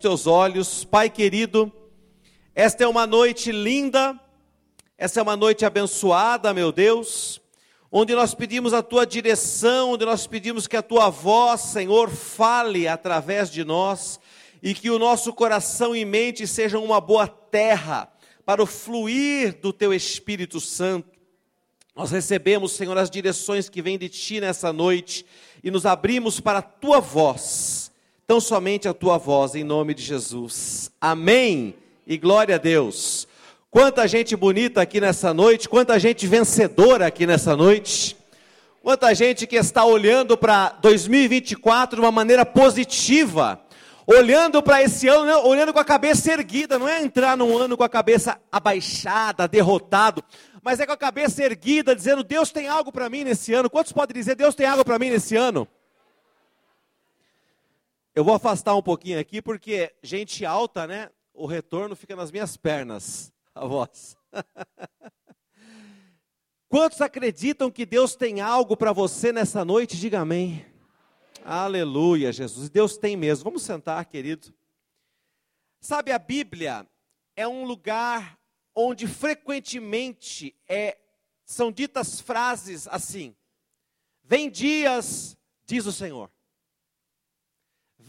teus olhos, Pai querido, esta é uma noite linda, esta é uma noite abençoada, meu Deus, onde nós pedimos a tua direção, onde nós pedimos que a tua voz, Senhor, fale através de nós e que o nosso coração e mente sejam uma boa terra para o fluir do teu Espírito Santo. Nós recebemos, Senhor, as direções que vêm de ti nessa noite e nos abrimos para a tua voz tão somente a tua voz, em nome de Jesus. Amém. E glória a Deus. Quanta gente bonita aqui nessa noite, quanta gente vencedora aqui nessa noite. Quanta gente que está olhando para 2024 de uma maneira positiva, olhando para esse ano, né, olhando com a cabeça erguida, não é entrar num ano com a cabeça abaixada, derrotado, mas é com a cabeça erguida, dizendo: Deus tem algo para mim nesse ano. Quantos podem dizer: Deus tem algo para mim nesse ano? Eu vou afastar um pouquinho aqui, porque gente alta, né? O retorno fica nas minhas pernas, a voz. Quantos acreditam que Deus tem algo para você nessa noite? Diga amém. Aleluia, Jesus. Deus tem mesmo. Vamos sentar, querido. Sabe, a Bíblia é um lugar onde frequentemente é, são ditas frases assim: Vem dias, diz o Senhor.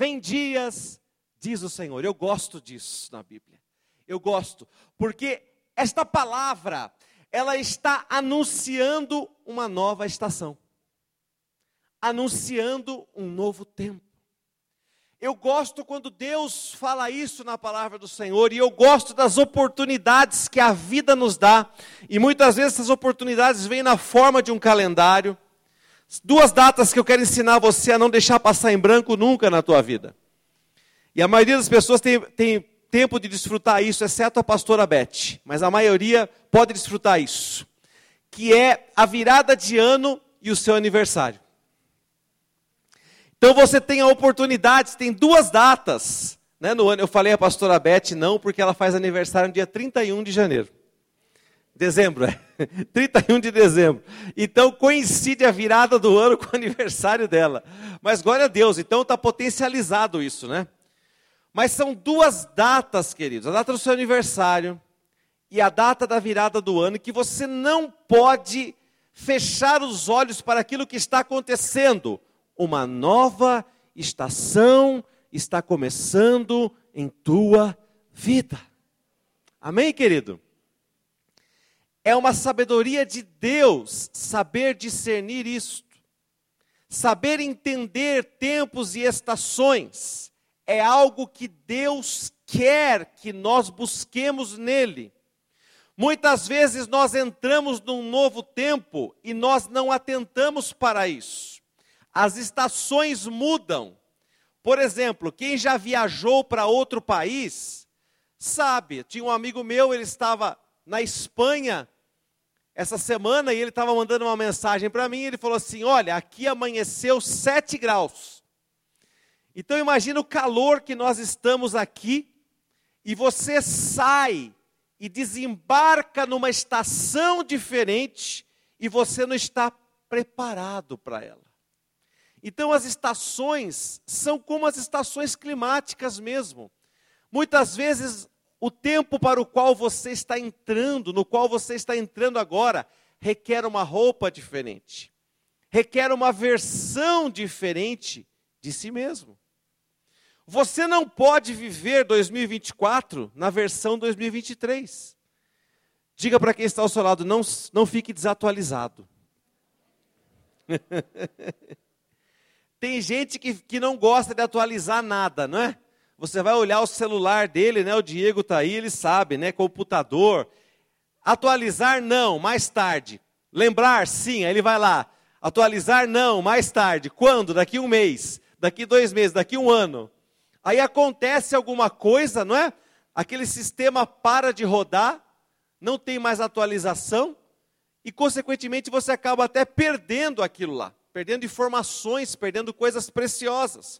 Vem dias, diz o Senhor. Eu gosto disso na Bíblia. Eu gosto, porque esta palavra, ela está anunciando uma nova estação. Anunciando um novo tempo. Eu gosto quando Deus fala isso na palavra do Senhor, e eu gosto das oportunidades que a vida nos dá, e muitas vezes essas oportunidades vêm na forma de um calendário, Duas datas que eu quero ensinar você a não deixar passar em branco nunca na tua vida. E a maioria das pessoas tem, tem tempo de desfrutar isso, exceto a pastora Beth. Mas a maioria pode desfrutar isso. Que é a virada de ano e o seu aniversário. Então você tem a oportunidade, tem duas datas. Né, no ano, eu falei a pastora Beth não, porque ela faz aniversário no dia 31 de janeiro. Dezembro, é. 31 de dezembro. Então coincide a virada do ano com o aniversário dela. Mas glória a Deus, então está potencializado isso, né? Mas são duas datas, queridos: a data do seu aniversário e a data da virada do ano, que você não pode fechar os olhos para aquilo que está acontecendo. Uma nova estação está começando em tua vida. Amém, querido? É uma sabedoria de Deus saber discernir isto. Saber entender tempos e estações é algo que Deus quer que nós busquemos nele. Muitas vezes nós entramos num novo tempo e nós não atentamos para isso. As estações mudam. Por exemplo, quem já viajou para outro país, sabe, tinha um amigo meu, ele estava na Espanha essa semana e ele estava mandando uma mensagem para mim. Ele falou assim: Olha, aqui amanheceu 7 graus. Então imagina o calor que nós estamos aqui e você sai e desembarca numa estação diferente e você não está preparado para ela. Então as estações são como as estações climáticas mesmo. Muitas vezes o tempo para o qual você está entrando, no qual você está entrando agora, requer uma roupa diferente, requer uma versão diferente de si mesmo. Você não pode viver 2024 na versão 2023. Diga para quem está ao seu lado, não, não fique desatualizado. Tem gente que, que não gosta de atualizar nada, não é? Você vai olhar o celular dele, né? O Diego está aí, ele sabe, né? Computador. Atualizar, não, mais tarde. Lembrar, sim, aí ele vai lá. Atualizar, não, mais tarde. Quando? Daqui um mês, daqui dois meses, daqui um ano. Aí acontece alguma coisa, não é? Aquele sistema para de rodar, não tem mais atualização, e consequentemente você acaba até perdendo aquilo lá, perdendo informações, perdendo coisas preciosas.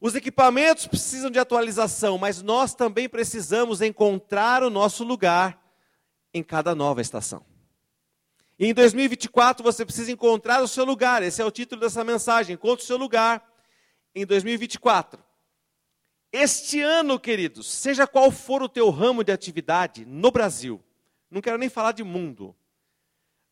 Os equipamentos precisam de atualização, mas nós também precisamos encontrar o nosso lugar em cada nova estação. E em 2024 você precisa encontrar o seu lugar, esse é o título dessa mensagem: encontre o seu lugar em 2024. Este ano, queridos, seja qual for o teu ramo de atividade no Brasil, não quero nem falar de mundo,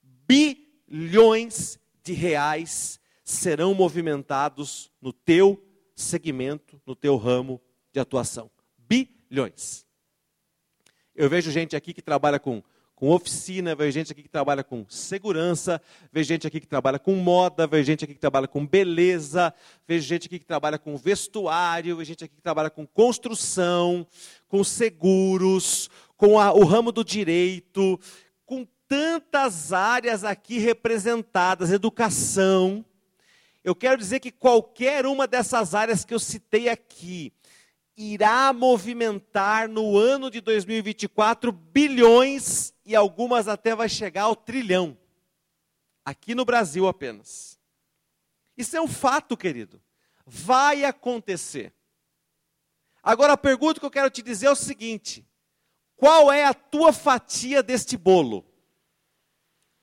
bilhões de reais serão movimentados no teu segmento, no teu ramo de atuação. Bilhões. Eu vejo gente aqui que trabalha com, com oficina, vejo gente aqui que trabalha com segurança, vejo gente aqui que trabalha com moda, vejo gente aqui que trabalha com beleza, vejo gente aqui que trabalha com vestuário, vejo gente aqui que trabalha com construção, com seguros, com a, o ramo do direito, com tantas áreas aqui representadas, educação. Eu quero dizer que qualquer uma dessas áreas que eu citei aqui irá movimentar no ano de 2024 bilhões e algumas até vai chegar ao trilhão. Aqui no Brasil apenas. Isso é um fato, querido. Vai acontecer. Agora a pergunta que eu quero te dizer é o seguinte: qual é a tua fatia deste bolo?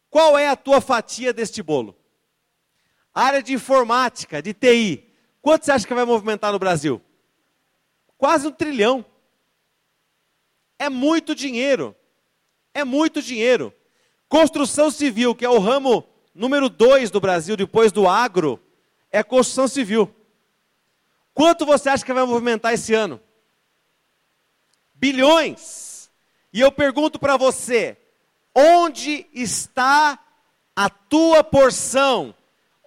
Qual é a tua fatia deste bolo? Área de informática, de TI. Quanto você acha que vai movimentar no Brasil? Quase um trilhão. É muito dinheiro. É muito dinheiro. Construção civil, que é o ramo número dois do Brasil, depois do agro, é construção civil. Quanto você acha que vai movimentar esse ano? Bilhões. E eu pergunto para você: onde está a tua porção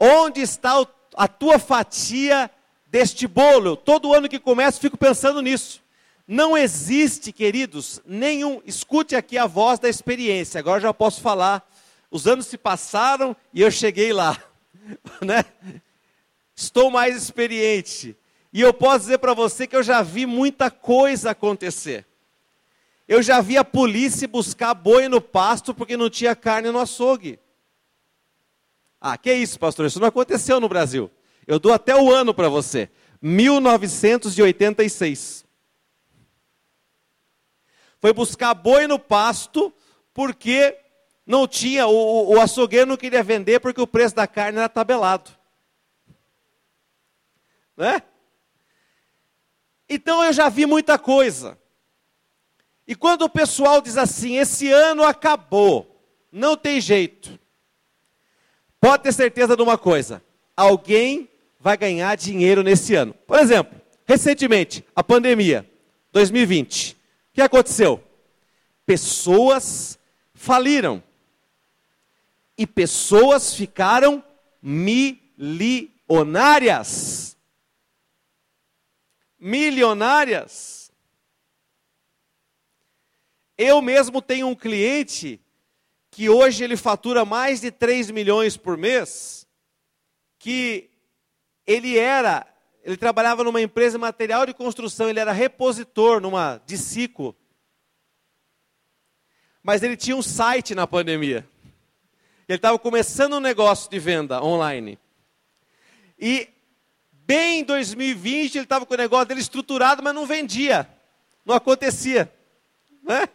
Onde está a tua fatia deste bolo? Todo ano que começa, fico pensando nisso. Não existe, queridos, nenhum. Escute aqui a voz da experiência. Agora já posso falar. Os anos se passaram e eu cheguei lá, né? Estou mais experiente. E eu posso dizer para você que eu já vi muita coisa acontecer. Eu já vi a polícia buscar boi no pasto porque não tinha carne no açougue. Ah, que isso, pastor? Isso não aconteceu no Brasil. Eu dou até o ano para você. 1986. Foi buscar boi no pasto porque não tinha, o, o açougueiro não queria vender porque o preço da carne era tabelado. Né? Então eu já vi muita coisa. E quando o pessoal diz assim, esse ano acabou, não tem jeito. Pode ter certeza de uma coisa: alguém vai ganhar dinheiro nesse ano. Por exemplo, recentemente, a pandemia, 2020. O que aconteceu? Pessoas faliram. E pessoas ficaram milionárias. Milionárias. Eu mesmo tenho um cliente que hoje ele fatura mais de 3 milhões por mês, que ele era, ele trabalhava numa empresa de material de construção, ele era repositor numa de ciclo. Mas ele tinha um site na pandemia. Ele estava começando um negócio de venda online. E bem em 2020 ele estava com o negócio dele estruturado, mas não vendia. Não acontecia. Né?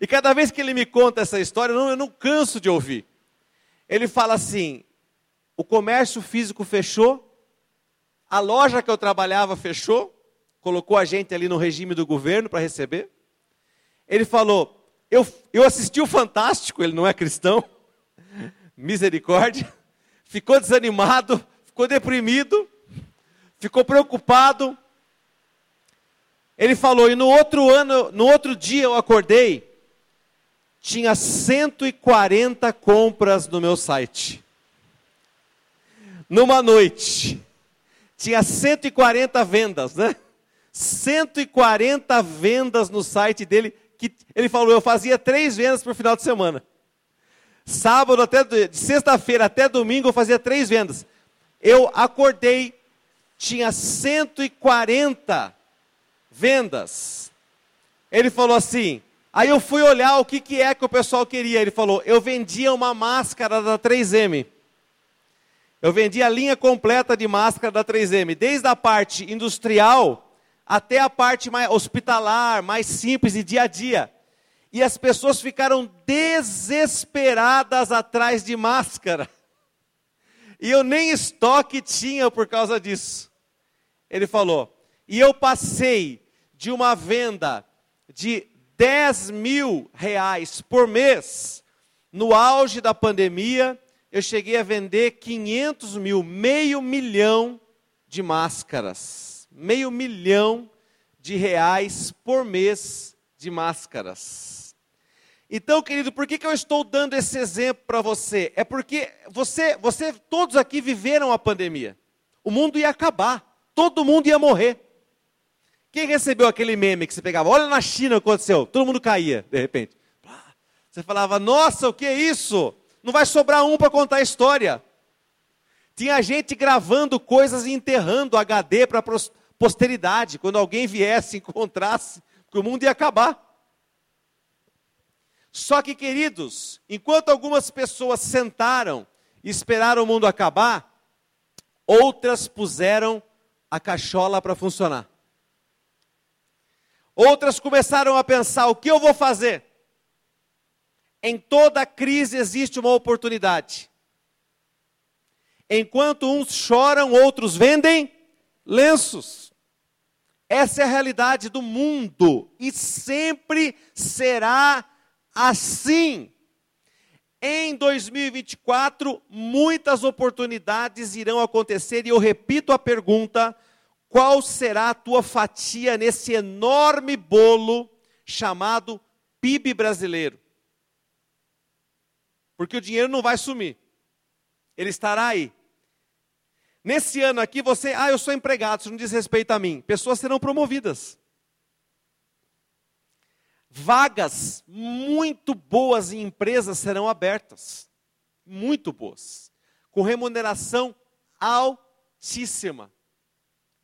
E cada vez que ele me conta essa história, eu não, canso de ouvir. Ele fala assim: o comércio físico fechou, a loja que eu trabalhava fechou, colocou a gente ali no regime do governo para receber. Ele falou: eu, eu assisti o Fantástico, ele não é cristão, misericórdia, ficou desanimado, ficou deprimido, ficou preocupado. Ele falou, e no outro ano, no outro dia eu acordei tinha 140 compras no meu site. Numa noite, tinha 140 vendas, né? 140 vendas no site dele, que ele falou, eu fazia três vendas por final de semana. Sábado até, de sexta-feira até domingo eu fazia três vendas. Eu acordei, tinha 140 vendas. Ele falou assim: Aí eu fui olhar o que, que é que o pessoal queria. Ele falou: eu vendia uma máscara da 3M. Eu vendia a linha completa de máscara da 3M, desde a parte industrial até a parte mais hospitalar, mais simples e dia a dia. E as pessoas ficaram desesperadas atrás de máscara. E eu nem estoque tinha por causa disso. Ele falou: E eu passei de uma venda de 10 mil reais por mês, no auge da pandemia, eu cheguei a vender 500 mil, meio milhão de máscaras. Meio milhão de reais por mês de máscaras. Então, querido, por que, que eu estou dando esse exemplo para você? É porque você, você, todos aqui viveram a pandemia. O mundo ia acabar, todo mundo ia morrer. Quem recebeu aquele meme que você pegava? Olha na China o que aconteceu, todo mundo caía, de repente. Você falava, nossa, o que é isso? Não vai sobrar um para contar a história. Tinha gente gravando coisas e enterrando HD para posteridade, quando alguém viesse, encontrasse, que o mundo ia acabar. Só que, queridos, enquanto algumas pessoas sentaram e esperaram o mundo acabar, outras puseram a cachola para funcionar. Outras começaram a pensar: o que eu vou fazer? Em toda crise existe uma oportunidade. Enquanto uns choram, outros vendem lenços. Essa é a realidade do mundo e sempre será assim. Em 2024, muitas oportunidades irão acontecer e eu repito a pergunta: qual será a tua fatia nesse enorme bolo chamado PIB brasileiro? Porque o dinheiro não vai sumir. Ele estará aí. Nesse ano aqui, você, ah, eu sou empregado, isso não diz respeito a mim. Pessoas serão promovidas. Vagas muito boas em empresas serão abertas. Muito boas. Com remuneração altíssima.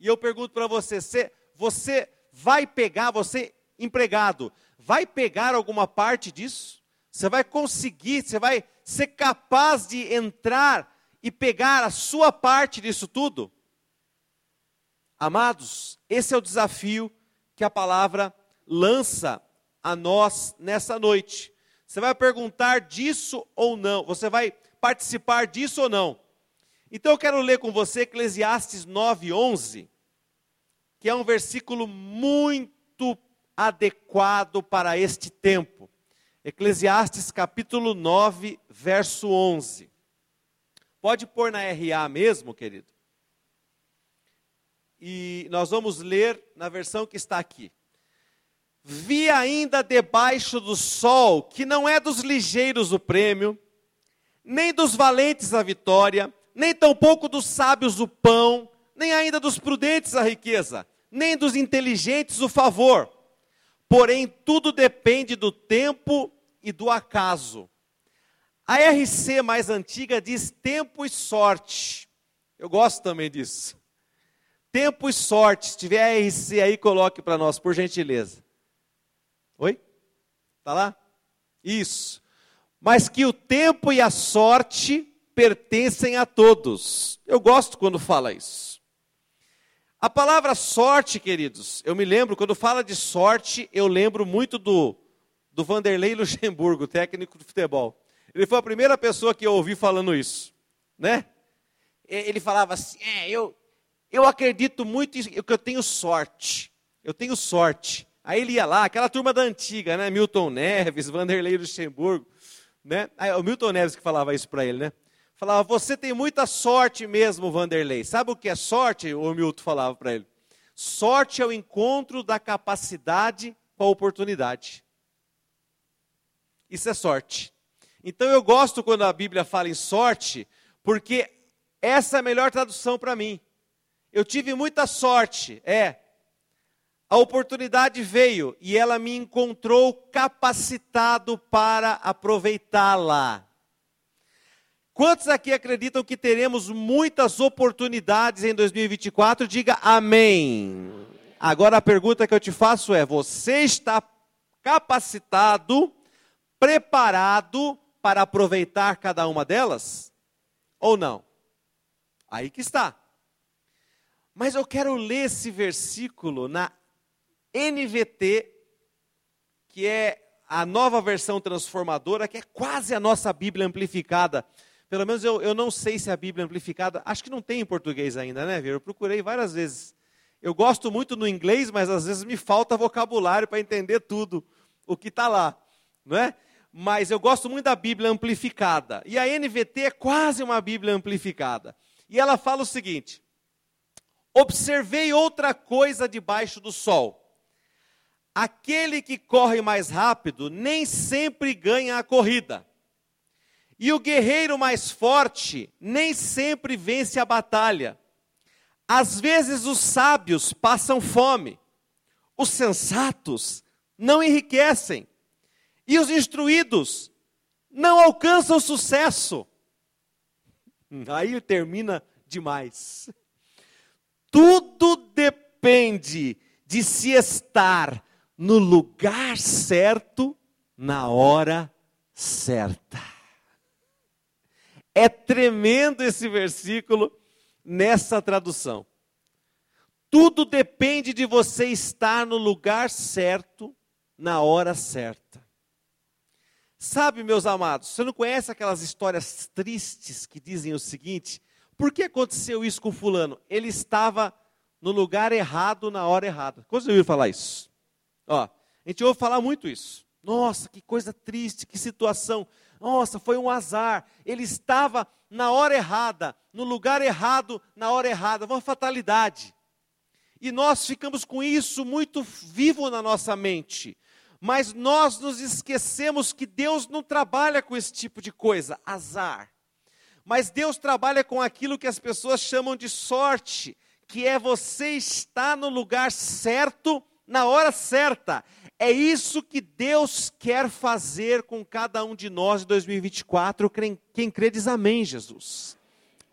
E eu pergunto para você, você, você vai pegar, você empregado, vai pegar alguma parte disso? Você vai conseguir, você vai ser capaz de entrar e pegar a sua parte disso tudo? Amados, esse é o desafio que a palavra lança a nós nessa noite. Você vai perguntar disso ou não? Você vai participar disso ou não? Então eu quero ler com você Eclesiastes 9:11 que é um versículo muito adequado para este tempo. Eclesiastes capítulo 9, verso 11. Pode pôr na RA mesmo, querido? E nós vamos ler na versão que está aqui. Vi ainda debaixo do sol que não é dos ligeiros o prêmio, nem dos valentes a vitória, nem tampouco dos sábios o pão, nem ainda dos prudentes a riqueza, nem dos inteligentes o favor. Porém, tudo depende do tempo e do acaso. A RC mais antiga diz tempo e sorte. Eu gosto também disso. Tempo e sorte. Se tiver a RC aí, coloque para nós, por gentileza. Oi? Está lá? Isso. Mas que o tempo e a sorte pertencem a todos. Eu gosto quando fala isso. A palavra sorte, queridos, eu me lembro, quando fala de sorte, eu lembro muito do, do Vanderlei Luxemburgo, técnico de futebol. Ele foi a primeira pessoa que eu ouvi falando isso, né? Ele falava assim, é, eu, eu acredito muito que eu tenho sorte, eu tenho sorte. Aí ele ia lá, aquela turma da antiga, né? Milton Neves, Vanderlei Luxemburgo, né? Aí, o Milton Neves que falava isso para ele, né? Falava, você tem muita sorte mesmo, Vanderlei. Sabe o que é sorte? O Milton falava para ele. Sorte é o encontro da capacidade com a oportunidade. Isso é sorte. Então eu gosto quando a Bíblia fala em sorte, porque essa é a melhor tradução para mim. Eu tive muita sorte, é. A oportunidade veio e ela me encontrou capacitado para aproveitá-la. Quantos aqui acreditam que teremos muitas oportunidades em 2024? Diga amém. Agora a pergunta que eu te faço é: você está capacitado, preparado para aproveitar cada uma delas? Ou não? Aí que está. Mas eu quero ler esse versículo na NVT, que é a nova versão transformadora, que é quase a nossa Bíblia amplificada. Pelo menos eu, eu não sei se a Bíblia amplificada, acho que não tem em português ainda, né, Vira? Eu procurei várias vezes. Eu gosto muito no inglês, mas às vezes me falta vocabulário para entender tudo o que está lá, não é? Mas eu gosto muito da Bíblia amplificada. E a NVT é quase uma Bíblia amplificada. E ela fala o seguinte: Observei outra coisa debaixo do sol. Aquele que corre mais rápido nem sempre ganha a corrida. E o guerreiro mais forte nem sempre vence a batalha. Às vezes os sábios passam fome, os sensatos não enriquecem, e os instruídos não alcançam sucesso. Aí termina demais. Tudo depende de se estar no lugar certo, na hora certa. É tremendo esse versículo nessa tradução. Tudo depende de você estar no lugar certo, na hora certa. Sabe, meus amados, você não conhece aquelas histórias tristes que dizem o seguinte: por que aconteceu isso com fulano? Ele estava no lugar errado na hora errada. Quando você ouviu falar isso? Ó, a gente ouve falar muito isso. Nossa, que coisa triste, que situação. Nossa, foi um azar. Ele estava na hora errada, no lugar errado, na hora errada. Uma fatalidade. E nós ficamos com isso muito vivo na nossa mente. Mas nós nos esquecemos que Deus não trabalha com esse tipo de coisa, azar. Mas Deus trabalha com aquilo que as pessoas chamam de sorte, que é você estar no lugar certo, na hora certa. É isso que Deus quer fazer com cada um de nós em 2024. Quem crê diz amém, Jesus.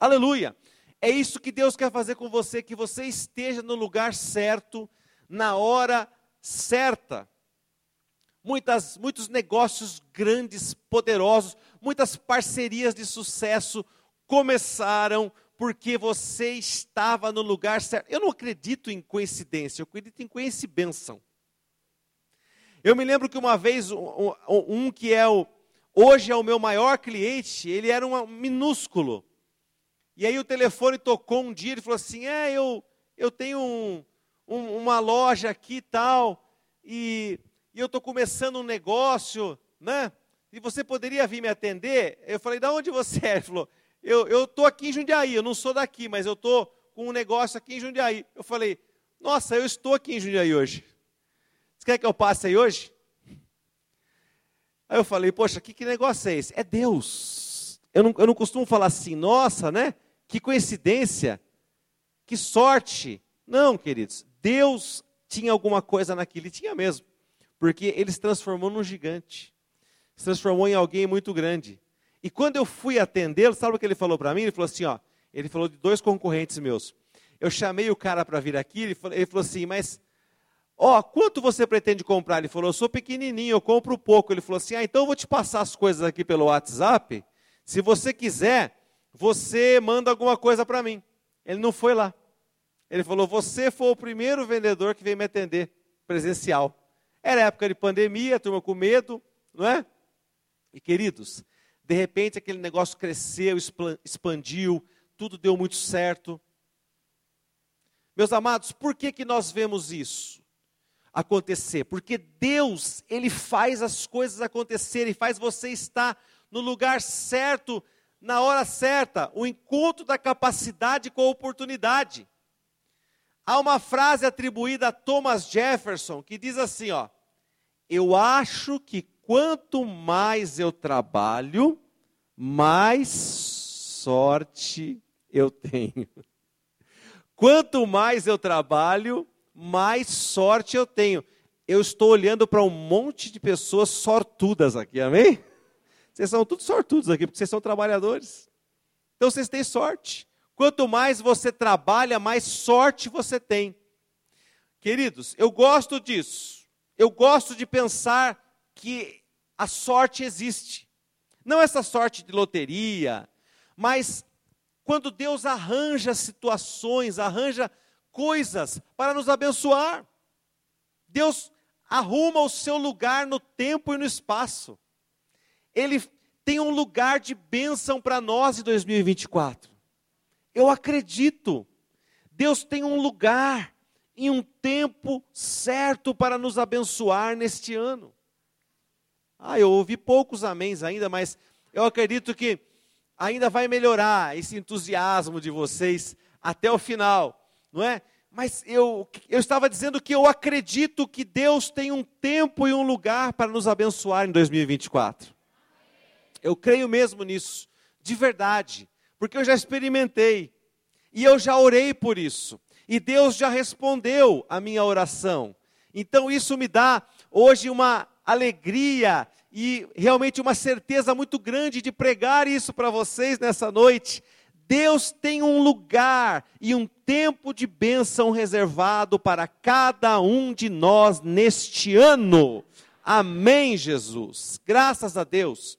Aleluia. É isso que Deus quer fazer com você, que você esteja no lugar certo, na hora certa. Muitas, muitos negócios grandes, poderosos, muitas parcerias de sucesso começaram porque você estava no lugar certo. Eu não acredito em coincidência, eu acredito em coincidência. Eu me lembro que uma vez, um, um, que é o, hoje é o meu maior cliente, ele era um minúsculo. E aí o telefone tocou um dia, ele falou assim, é, eu, eu tenho um, um, uma loja aqui e tal, e, e eu estou começando um negócio, né? E você poderia vir me atender? Eu falei, da onde você é? Ele falou, eu estou aqui em Jundiaí, eu não sou daqui, mas eu estou com um negócio aqui em Jundiaí. Eu falei, nossa, eu estou aqui em Jundiaí hoje. Quer que eu passe aí hoje? Aí eu falei, poxa, que, que negócio é esse? É Deus. Eu não, eu não costumo falar assim, nossa, né? Que coincidência, que sorte. Não, queridos, Deus tinha alguma coisa naquilo, e tinha mesmo. Porque ele se transformou num gigante. Se transformou em alguém muito grande. E quando eu fui atendê-lo, sabe o que ele falou para mim? Ele falou assim, ó, ele falou de dois concorrentes meus. Eu chamei o cara para vir aqui, ele falou, ele falou assim, mas Ó, oh, quanto você pretende comprar? Ele falou, eu sou pequenininho, eu compro pouco. Ele falou assim, ah, então eu vou te passar as coisas aqui pelo WhatsApp. Se você quiser, você manda alguma coisa para mim. Ele não foi lá. Ele falou, você foi o primeiro vendedor que veio me atender presencial. Era época de pandemia, turma com medo, não é? E queridos, de repente aquele negócio cresceu, expandiu, tudo deu muito certo. Meus amados, por que, que nós vemos isso? Acontecer, porque Deus, ele faz as coisas acontecerem, faz você estar no lugar certo, na hora certa, o encontro da capacidade com a oportunidade. Há uma frase atribuída a Thomas Jefferson que diz assim, ó: Eu acho que quanto mais eu trabalho, mais sorte eu tenho. Quanto mais eu trabalho, mais sorte eu tenho. Eu estou olhando para um monte de pessoas sortudas aqui, amém? Vocês são todos sortudos aqui, porque vocês são trabalhadores. Então vocês têm sorte. Quanto mais você trabalha, mais sorte você tem. Queridos, eu gosto disso. Eu gosto de pensar que a sorte existe. Não essa sorte de loteria, mas quando Deus arranja situações, arranja coisas para nos abençoar. Deus arruma o seu lugar no tempo e no espaço. Ele tem um lugar de bênção para nós em 2024. Eu acredito. Deus tem um lugar em um tempo certo para nos abençoar neste ano. Ah, eu ouvi poucos améns ainda, mas eu acredito que ainda vai melhorar esse entusiasmo de vocês até o final, não é? Mas eu, eu estava dizendo que eu acredito que Deus tem um tempo e um lugar para nos abençoar em 2024. Eu creio mesmo nisso, de verdade, porque eu já experimentei e eu já orei por isso, e Deus já respondeu a minha oração. Então isso me dá hoje uma alegria e realmente uma certeza muito grande de pregar isso para vocês nessa noite. Deus tem um lugar e um tempo de bênção reservado para cada um de nós neste ano. Amém, Jesus. Graças a Deus.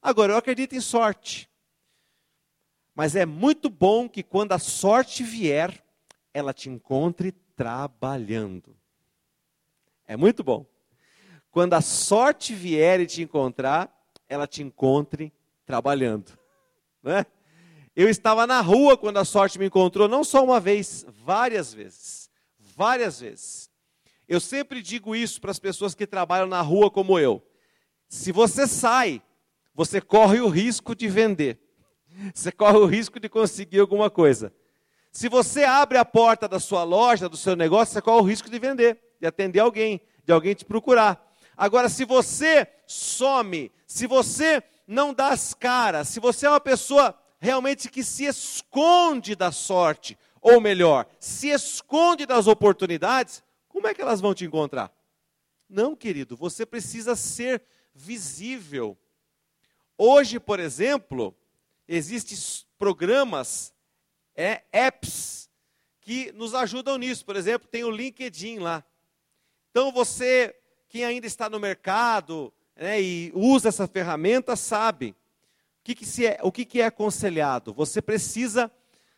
Agora, eu acredito em sorte. Mas é muito bom que quando a sorte vier, ela te encontre trabalhando. É muito bom. Quando a sorte vier e te encontrar, ela te encontre trabalhando. Né? Eu estava na rua quando a sorte me encontrou, não só uma vez, várias vezes. Várias vezes. Eu sempre digo isso para as pessoas que trabalham na rua como eu. Se você sai, você corre o risco de vender. Você corre o risco de conseguir alguma coisa. Se você abre a porta da sua loja, do seu negócio, você corre o risco de vender, de atender alguém, de alguém te procurar. Agora, se você some, se você não dá as caras, se você é uma pessoa realmente que se esconde da sorte, ou melhor, se esconde das oportunidades, como é que elas vão te encontrar? Não, querido, você precisa ser visível. Hoje, por exemplo, existem programas, é, apps, que nos ajudam nisso. Por exemplo, tem o LinkedIn lá. Então você, quem ainda está no mercado né, e usa essa ferramenta, sabe que, que, se é, o que, que é aconselhado? Você precisa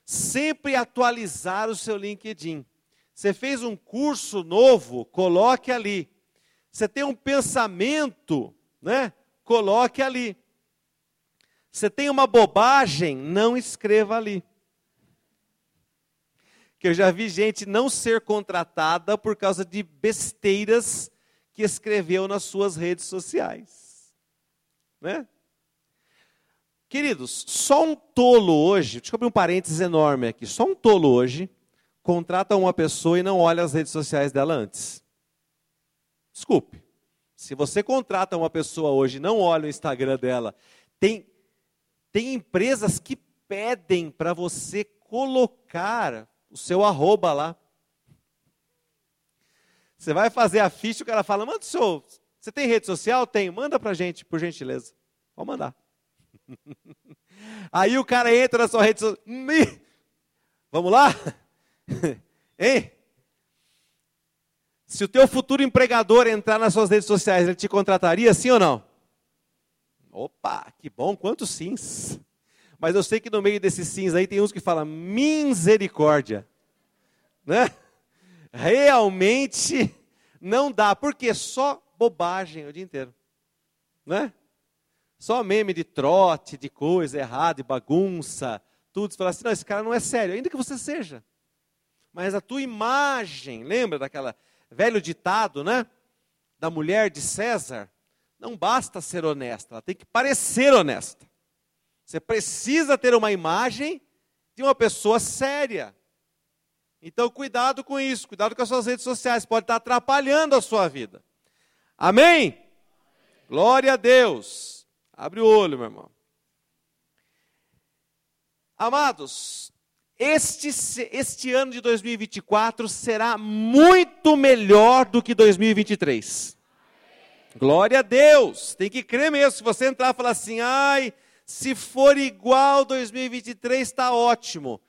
sempre atualizar o seu LinkedIn. Você fez um curso novo, coloque ali. Você tem um pensamento, né? Coloque ali. Você tem uma bobagem, não escreva ali. Que eu já vi gente não ser contratada por causa de besteiras que escreveu nas suas redes sociais. Né? Queridos, só um tolo hoje, deixa eu abrir um parênteses enorme aqui, só um tolo hoje contrata uma pessoa e não olha as redes sociais dela antes. Desculpe. Se você contrata uma pessoa hoje e não olha o Instagram dela, tem, tem empresas que pedem para você colocar o seu arroba lá. Você vai fazer a ficha, o cara fala, manda o seu, você tem rede social? Tem, manda para gente, por gentileza. Pode mandar. Aí o cara entra na sua rede social. Vamos lá? Hein? Se o teu futuro empregador entrar nas suas redes sociais, ele te contrataria, sim ou não? Opa, que bom, quantos sims. Mas eu sei que no meio desses sims aí tem uns que falam misericórdia. Né? Realmente não dá, porque só bobagem o dia inteiro. Né? Só meme de trote, de coisa errada, de bagunça, tudo. Você fala assim, não, esse cara não é sério, ainda que você seja. Mas a tua imagem, lembra daquela velho ditado, né? Da mulher de César? Não basta ser honesta, ela tem que parecer honesta. Você precisa ter uma imagem de uma pessoa séria. Então, cuidado com isso, cuidado com as suas redes sociais, pode estar atrapalhando a sua vida. Amém? Glória a Deus. Abre o olho, meu irmão. Amados, este, este ano de 2024 será muito melhor do que 2023. Glória a Deus, tem que crer mesmo. Se você entrar e falar assim, ai, se for igual 2023, está ótimo.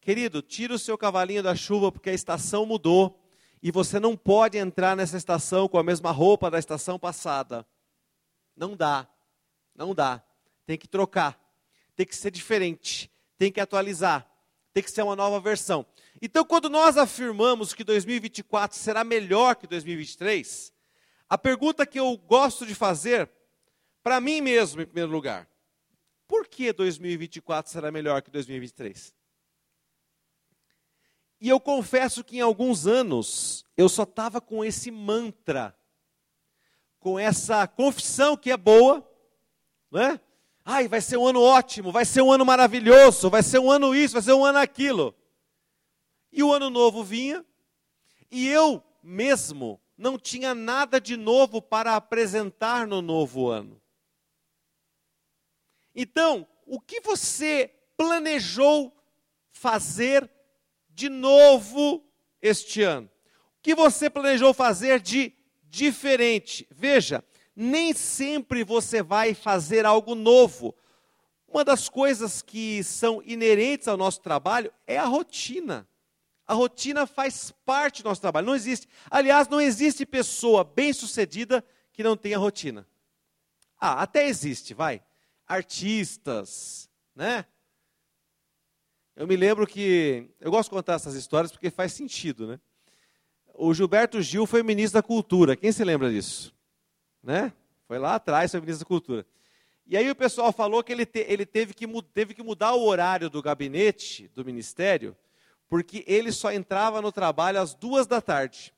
Querido, tira o seu cavalinho da chuva, porque a estação mudou. E você não pode entrar nessa estação com a mesma roupa da estação passada. Não dá. Não dá. Tem que trocar. Tem que ser diferente. Tem que atualizar. Tem que ser uma nova versão. Então, quando nós afirmamos que 2024 será melhor que 2023, a pergunta que eu gosto de fazer, para mim mesmo, em primeiro lugar, por que 2024 será melhor que 2023? E eu confesso que em alguns anos eu só estava com esse mantra, com essa confissão que é boa, né? Ai, vai ser um ano ótimo, vai ser um ano maravilhoso, vai ser um ano isso, vai ser um ano aquilo. E o ano novo vinha, e eu mesmo não tinha nada de novo para apresentar no novo ano. Então, o que você planejou fazer de novo este ano? O que você planejou fazer de diferente? Veja, nem sempre você vai fazer algo novo. Uma das coisas que são inerentes ao nosso trabalho é a rotina. A rotina faz parte do nosso trabalho. Não existe, aliás, não existe pessoa bem-sucedida que não tenha rotina. Ah, até existe, vai. Artistas, né? Eu me lembro que eu gosto de contar essas histórias porque faz sentido, né? O Gilberto Gil foi ministro da Cultura. Quem se lembra disso? Né? Foi lá atrás, foi ministro da Cultura. E aí o pessoal falou que ele, te, ele teve, que, teve que mudar o horário do gabinete, do ministério, porque ele só entrava no trabalho às duas da tarde.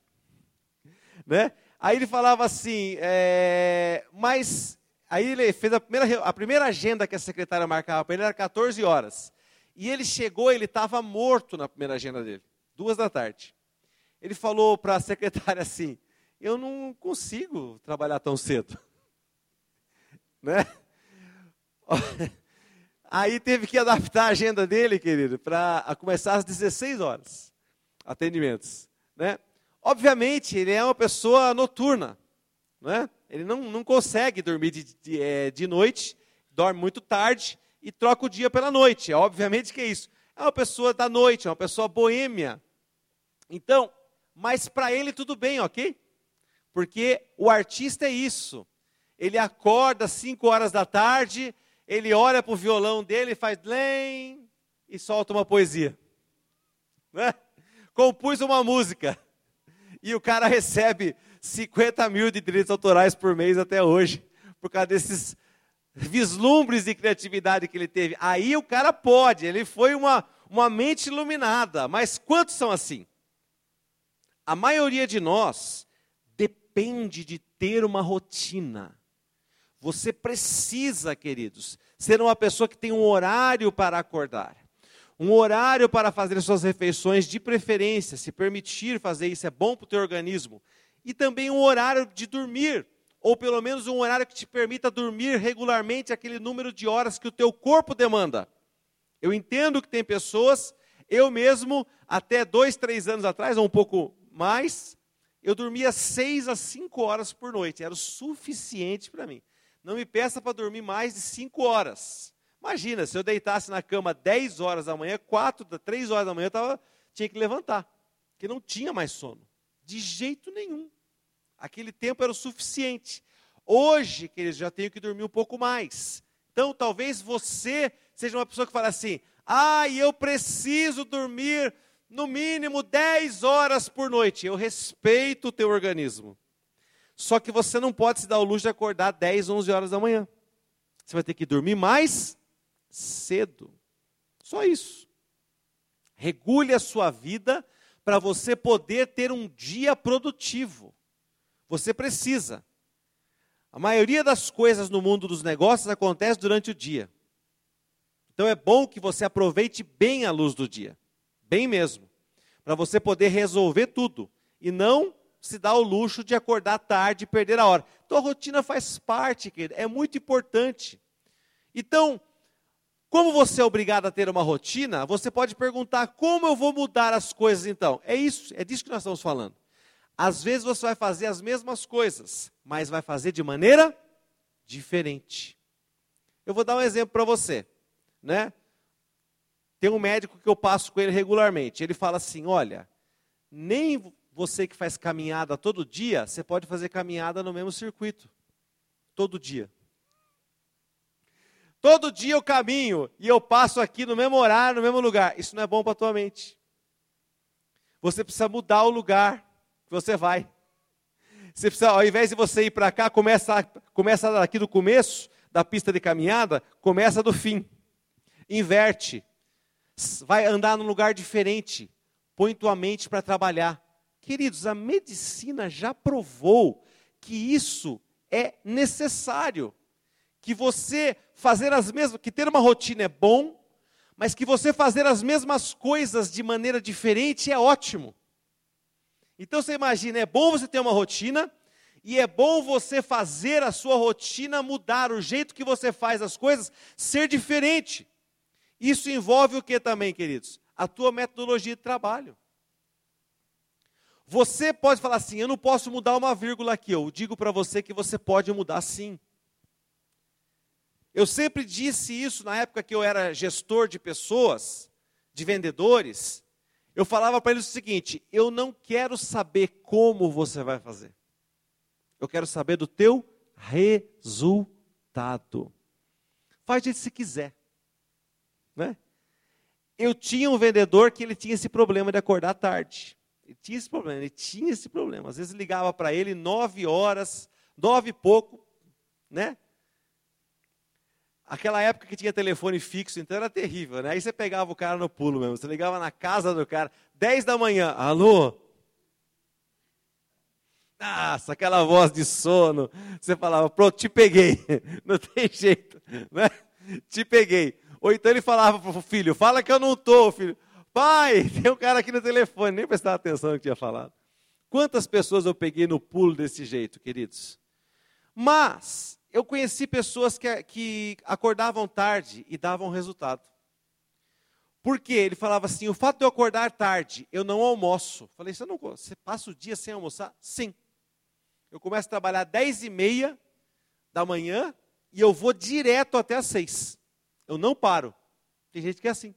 Né? Aí ele falava assim, é, mas aí ele fez a primeira, a primeira agenda que a secretária marcava para ele era 14 horas. E ele chegou, ele estava morto na primeira agenda dele, duas da tarde. Ele falou para a secretária assim: eu não consigo trabalhar tão cedo. Né? Aí teve que adaptar a agenda dele, querido, para começar às 16 horas, atendimentos. Né? Obviamente, ele é uma pessoa noturna. Né? Ele não, não consegue dormir de, de, é, de noite, dorme muito tarde e troca o dia pela noite. Obviamente que é isso. É uma pessoa da noite, é uma pessoa boêmia. Então, mas para ele tudo bem, ok? Porque o artista é isso. Ele acorda às 5 horas da tarde, ele olha para o violão dele, faz lém e solta uma poesia. Né? Compus uma música. E o cara recebe 50 mil de direitos autorais por mês até hoje, por causa desses vislumbres de criatividade que ele teve. Aí o cara pode, ele foi uma, uma mente iluminada. Mas quantos são assim? A maioria de nós depende de ter uma rotina. Você precisa, queridos, ser uma pessoa que tem um horário para acordar, um horário para fazer suas refeições, de preferência, se permitir fazer isso é bom para o teu organismo, e também um horário de dormir, ou pelo menos um horário que te permita dormir regularmente aquele número de horas que o teu corpo demanda. Eu entendo que tem pessoas, eu mesmo, até dois, três anos atrás, ou um pouco mais, eu dormia seis a cinco horas por noite, era o suficiente para mim. Não me peça para dormir mais de cinco horas. Imagina, se eu deitasse na cama 10 horas da manhã, 4, 3 horas da manhã, eu tava, tinha que levantar, porque não tinha mais sono. De jeito nenhum. Aquele tempo era o suficiente. Hoje, queridos, já tenho que dormir um pouco mais. Então, talvez você seja uma pessoa que fala assim: ah, eu preciso dormir no mínimo 10 horas por noite. Eu respeito o teu organismo. Só que você não pode se dar o luxo de acordar 10, 11 horas da manhã. Você vai ter que dormir mais cedo. Só isso. Regule a sua vida para você poder ter um dia produtivo. Você precisa. A maioria das coisas no mundo dos negócios acontece durante o dia. Então é bom que você aproveite bem a luz do dia bem mesmo, para você poder resolver tudo e não se dar o luxo de acordar tarde e perder a hora. Então a rotina faz parte, querido, é muito importante. Então, como você é obrigado a ter uma rotina, você pode perguntar: como eu vou mudar as coisas então? É isso, é disso que nós estamos falando. Às vezes você vai fazer as mesmas coisas, mas vai fazer de maneira diferente. Eu vou dar um exemplo para você, né? Tem um médico que eu passo com ele regularmente. Ele fala assim: olha, nem você que faz caminhada todo dia, você pode fazer caminhada no mesmo circuito. Todo dia. Todo dia eu caminho e eu passo aqui no mesmo horário, no mesmo lugar. Isso não é bom para a tua mente. Você precisa mudar o lugar que você vai. Você precisa, ao invés de você ir para cá, começa, começa daqui do começo da pista de caminhada, começa do fim. Inverte vai andar num lugar diferente. põe tua mente para trabalhar. Queridos, a medicina já provou que isso é necessário. Que você fazer as mesmas, que ter uma rotina é bom, mas que você fazer as mesmas coisas de maneira diferente é ótimo. Então você imagina, é bom você ter uma rotina, e é bom você fazer a sua rotina mudar, o jeito que você faz as coisas ser diferente. Isso envolve o que também, queridos? A tua metodologia de trabalho. Você pode falar assim: eu não posso mudar uma vírgula aqui. Eu digo para você que você pode mudar sim. Eu sempre disse isso na época que eu era gestor de pessoas, de vendedores. Eu falava para eles o seguinte: eu não quero saber como você vai fazer. Eu quero saber do teu resultado. Faz de se quiser. Né? Eu tinha um vendedor que ele tinha esse problema de acordar tarde. Ele tinha esse problema, ele tinha esse problema. Às vezes ligava para ele nove horas, nove e pouco, né? Aquela época que tinha telefone fixo, então era terrível, né? Aí você pegava o cara no pulo mesmo, você ligava na casa do cara, dez da manhã, alô? Nossa, aquela voz de sono, você falava, pronto, te peguei, não tem jeito, né? Te peguei. Ou então ele falava para o filho, fala que eu não estou, filho. Pai, tem um cara aqui no telefone, nem prestava atenção no que tinha falado. Quantas pessoas eu peguei no pulo desse jeito, queridos? Mas eu conheci pessoas que, que acordavam tarde e davam resultado. Por quê? Ele falava assim: o fato de eu acordar tarde, eu não almoço. Falei, você, não, você passa o dia sem almoçar? Sim. Eu começo a trabalhar 10 e meia da manhã e eu vou direto até as 6. Eu não paro. Tem gente que é assim.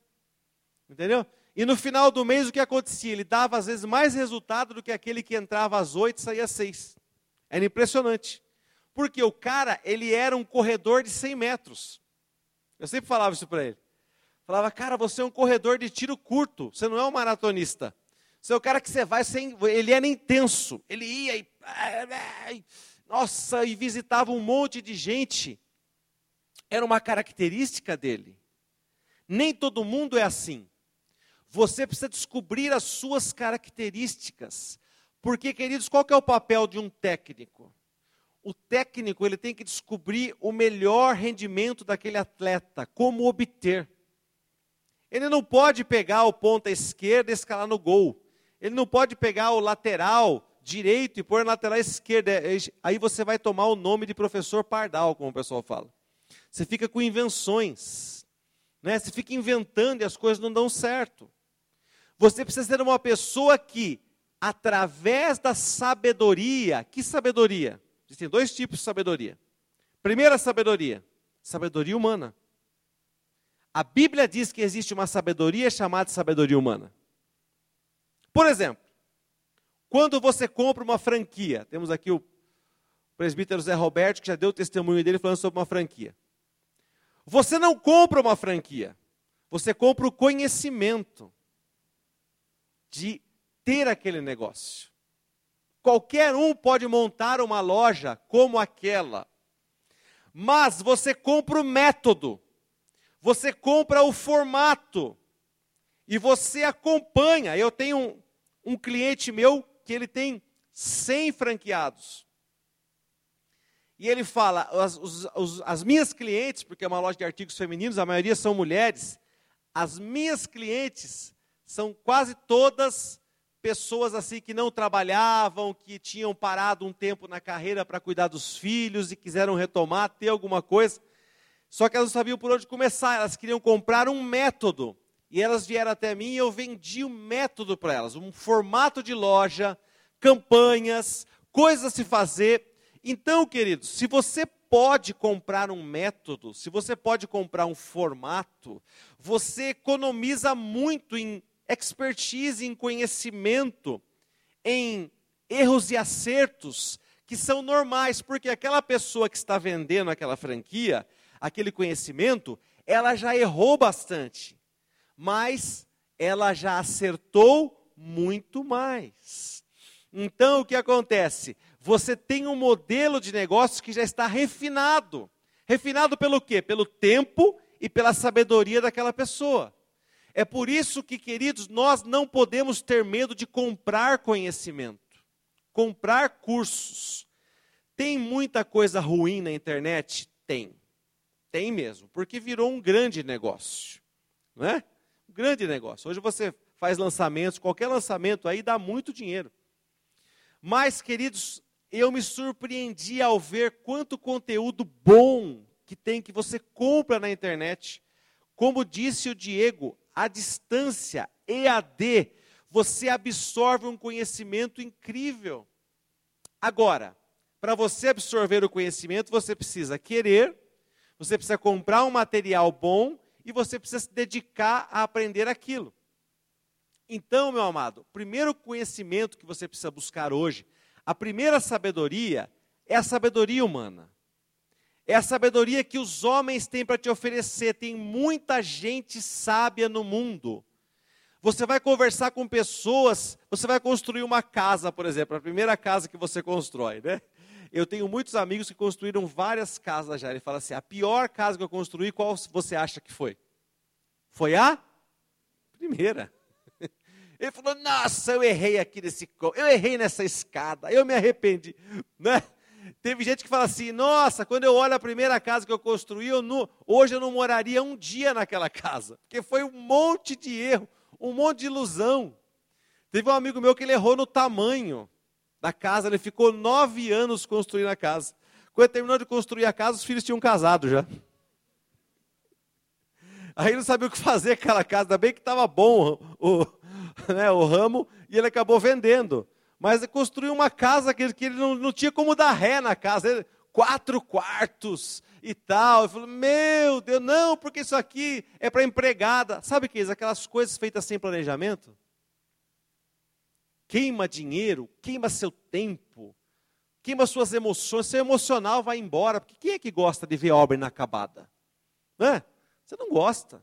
Entendeu? E no final do mês o que acontecia? Ele dava às vezes mais resultado do que aquele que entrava às oito e saía às seis. Era impressionante. Porque o cara, ele era um corredor de 100 metros. Eu sempre falava isso para ele. Falava, cara, você é um corredor de tiro curto, você não é um maratonista. Você é o cara que você vai sem. Ele era intenso. Ele ia e. Nossa, e visitava um monte de gente. Era uma característica dele. Nem todo mundo é assim. Você precisa descobrir as suas características. Porque, queridos, qual que é o papel de um técnico? O técnico ele tem que descobrir o melhor rendimento daquele atleta, como obter. Ele não pode pegar o ponta esquerda e escalar no gol. Ele não pode pegar o lateral direito e pôr na lateral esquerda. É, aí você vai tomar o nome de professor Pardal, como o pessoal fala. Você fica com invenções. Né? Você fica inventando e as coisas não dão certo. Você precisa ser uma pessoa que, através da sabedoria, que sabedoria? Existem dois tipos de sabedoria. Primeira sabedoria, sabedoria humana. A Bíblia diz que existe uma sabedoria chamada sabedoria humana. Por exemplo, quando você compra uma franquia, temos aqui o presbítero Zé Roberto, que já deu o testemunho dele falando sobre uma franquia. Você não compra uma franquia, você compra o conhecimento de ter aquele negócio. Qualquer um pode montar uma loja como aquela, mas você compra o método, você compra o formato e você acompanha. Eu tenho um, um cliente meu que ele tem 100 franqueados. E ele fala: as, os, as minhas clientes, porque é uma loja de artigos femininos, a maioria são mulheres, as minhas clientes são quase todas pessoas assim que não trabalhavam, que tinham parado um tempo na carreira para cuidar dos filhos e quiseram retomar, ter alguma coisa. Só que elas não sabiam por onde começar, elas queriam comprar um método. E elas vieram até mim e eu vendi um método para elas, um formato de loja, campanhas, coisas a se fazer. Então, queridos, se você pode comprar um método, se você pode comprar um formato, você economiza muito em expertise, em conhecimento, em erros e acertos que são normais, porque aquela pessoa que está vendendo aquela franquia, aquele conhecimento, ela já errou bastante, mas ela já acertou muito mais. Então o que acontece? Você tem um modelo de negócio que já está refinado. Refinado pelo quê? Pelo tempo e pela sabedoria daquela pessoa. É por isso que, queridos, nós não podemos ter medo de comprar conhecimento, comprar cursos. Tem muita coisa ruim na internet? Tem. Tem mesmo, porque virou um grande negócio. Não é? Um grande negócio. Hoje você faz lançamentos, qualquer lançamento aí dá muito dinheiro. Mas, queridos, eu me surpreendi ao ver quanto conteúdo bom que tem que você compra na internet. Como disse o Diego, a distância, EAD, você absorve um conhecimento incrível. Agora, para você absorver o conhecimento, você precisa querer, você precisa comprar um material bom e você precisa se dedicar a aprender aquilo. Então, meu amado, o primeiro conhecimento que você precisa buscar hoje, a primeira sabedoria, é a sabedoria humana. É a sabedoria que os homens têm para te oferecer. Tem muita gente sábia no mundo. Você vai conversar com pessoas, você vai construir uma casa, por exemplo, a primeira casa que você constrói, né? Eu tenho muitos amigos que construíram várias casas já. Ele fala assim: a pior casa que eu construí, qual você acha que foi? Foi a primeira. Ele falou: Nossa, eu errei aqui nesse, eu errei nessa escada, eu me arrependi, né? Teve gente que fala assim: Nossa, quando eu olho a primeira casa que eu construí, eu não, hoje eu não moraria um dia naquela casa, porque foi um monte de erro, um monte de ilusão. Teve um amigo meu que ele errou no tamanho da casa, ele ficou nove anos construindo a casa. Quando ele terminou de construir a casa, os filhos tinham casado já. Aí ele não sabia o que fazer com aquela casa, ainda bem que estava bom o, né, o ramo, e ele acabou vendendo. Mas construiu uma casa que, que ele não, não tinha como dar ré na casa, ele, quatro quartos e tal. Ele falou, meu Deus, não, porque isso aqui é para empregada. Sabe o que é Aquelas coisas feitas sem planejamento. Queima dinheiro, queima seu tempo, queima suas emoções, seu emocional vai embora. Porque quem é que gosta de ver obra inacabada? Não é? Você não gosta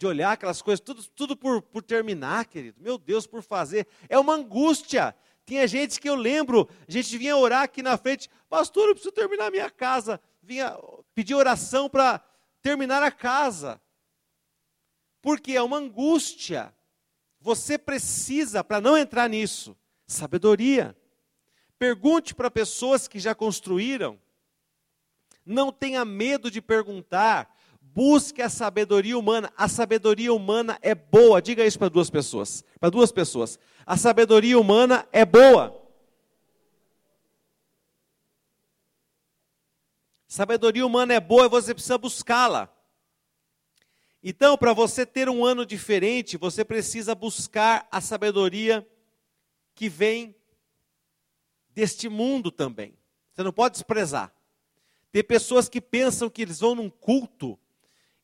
de olhar aquelas coisas, tudo, tudo por, por terminar, querido. Meu Deus, por fazer. É uma angústia. Tinha gente que eu lembro, a gente vinha orar aqui na frente, pastor, eu preciso terminar a minha casa. Vinha pedir oração para terminar a casa. Porque é uma angústia. Você precisa, para não entrar nisso, sabedoria. Pergunte para pessoas que já construíram. Não tenha medo de perguntar. Busque a sabedoria humana. A sabedoria humana é boa. Diga isso para duas pessoas. Para duas pessoas. A sabedoria humana é boa. Sabedoria humana é boa e você precisa buscá-la. Então, para você ter um ano diferente, você precisa buscar a sabedoria que vem deste mundo também. Você não pode desprezar. Tem pessoas que pensam que eles vão num culto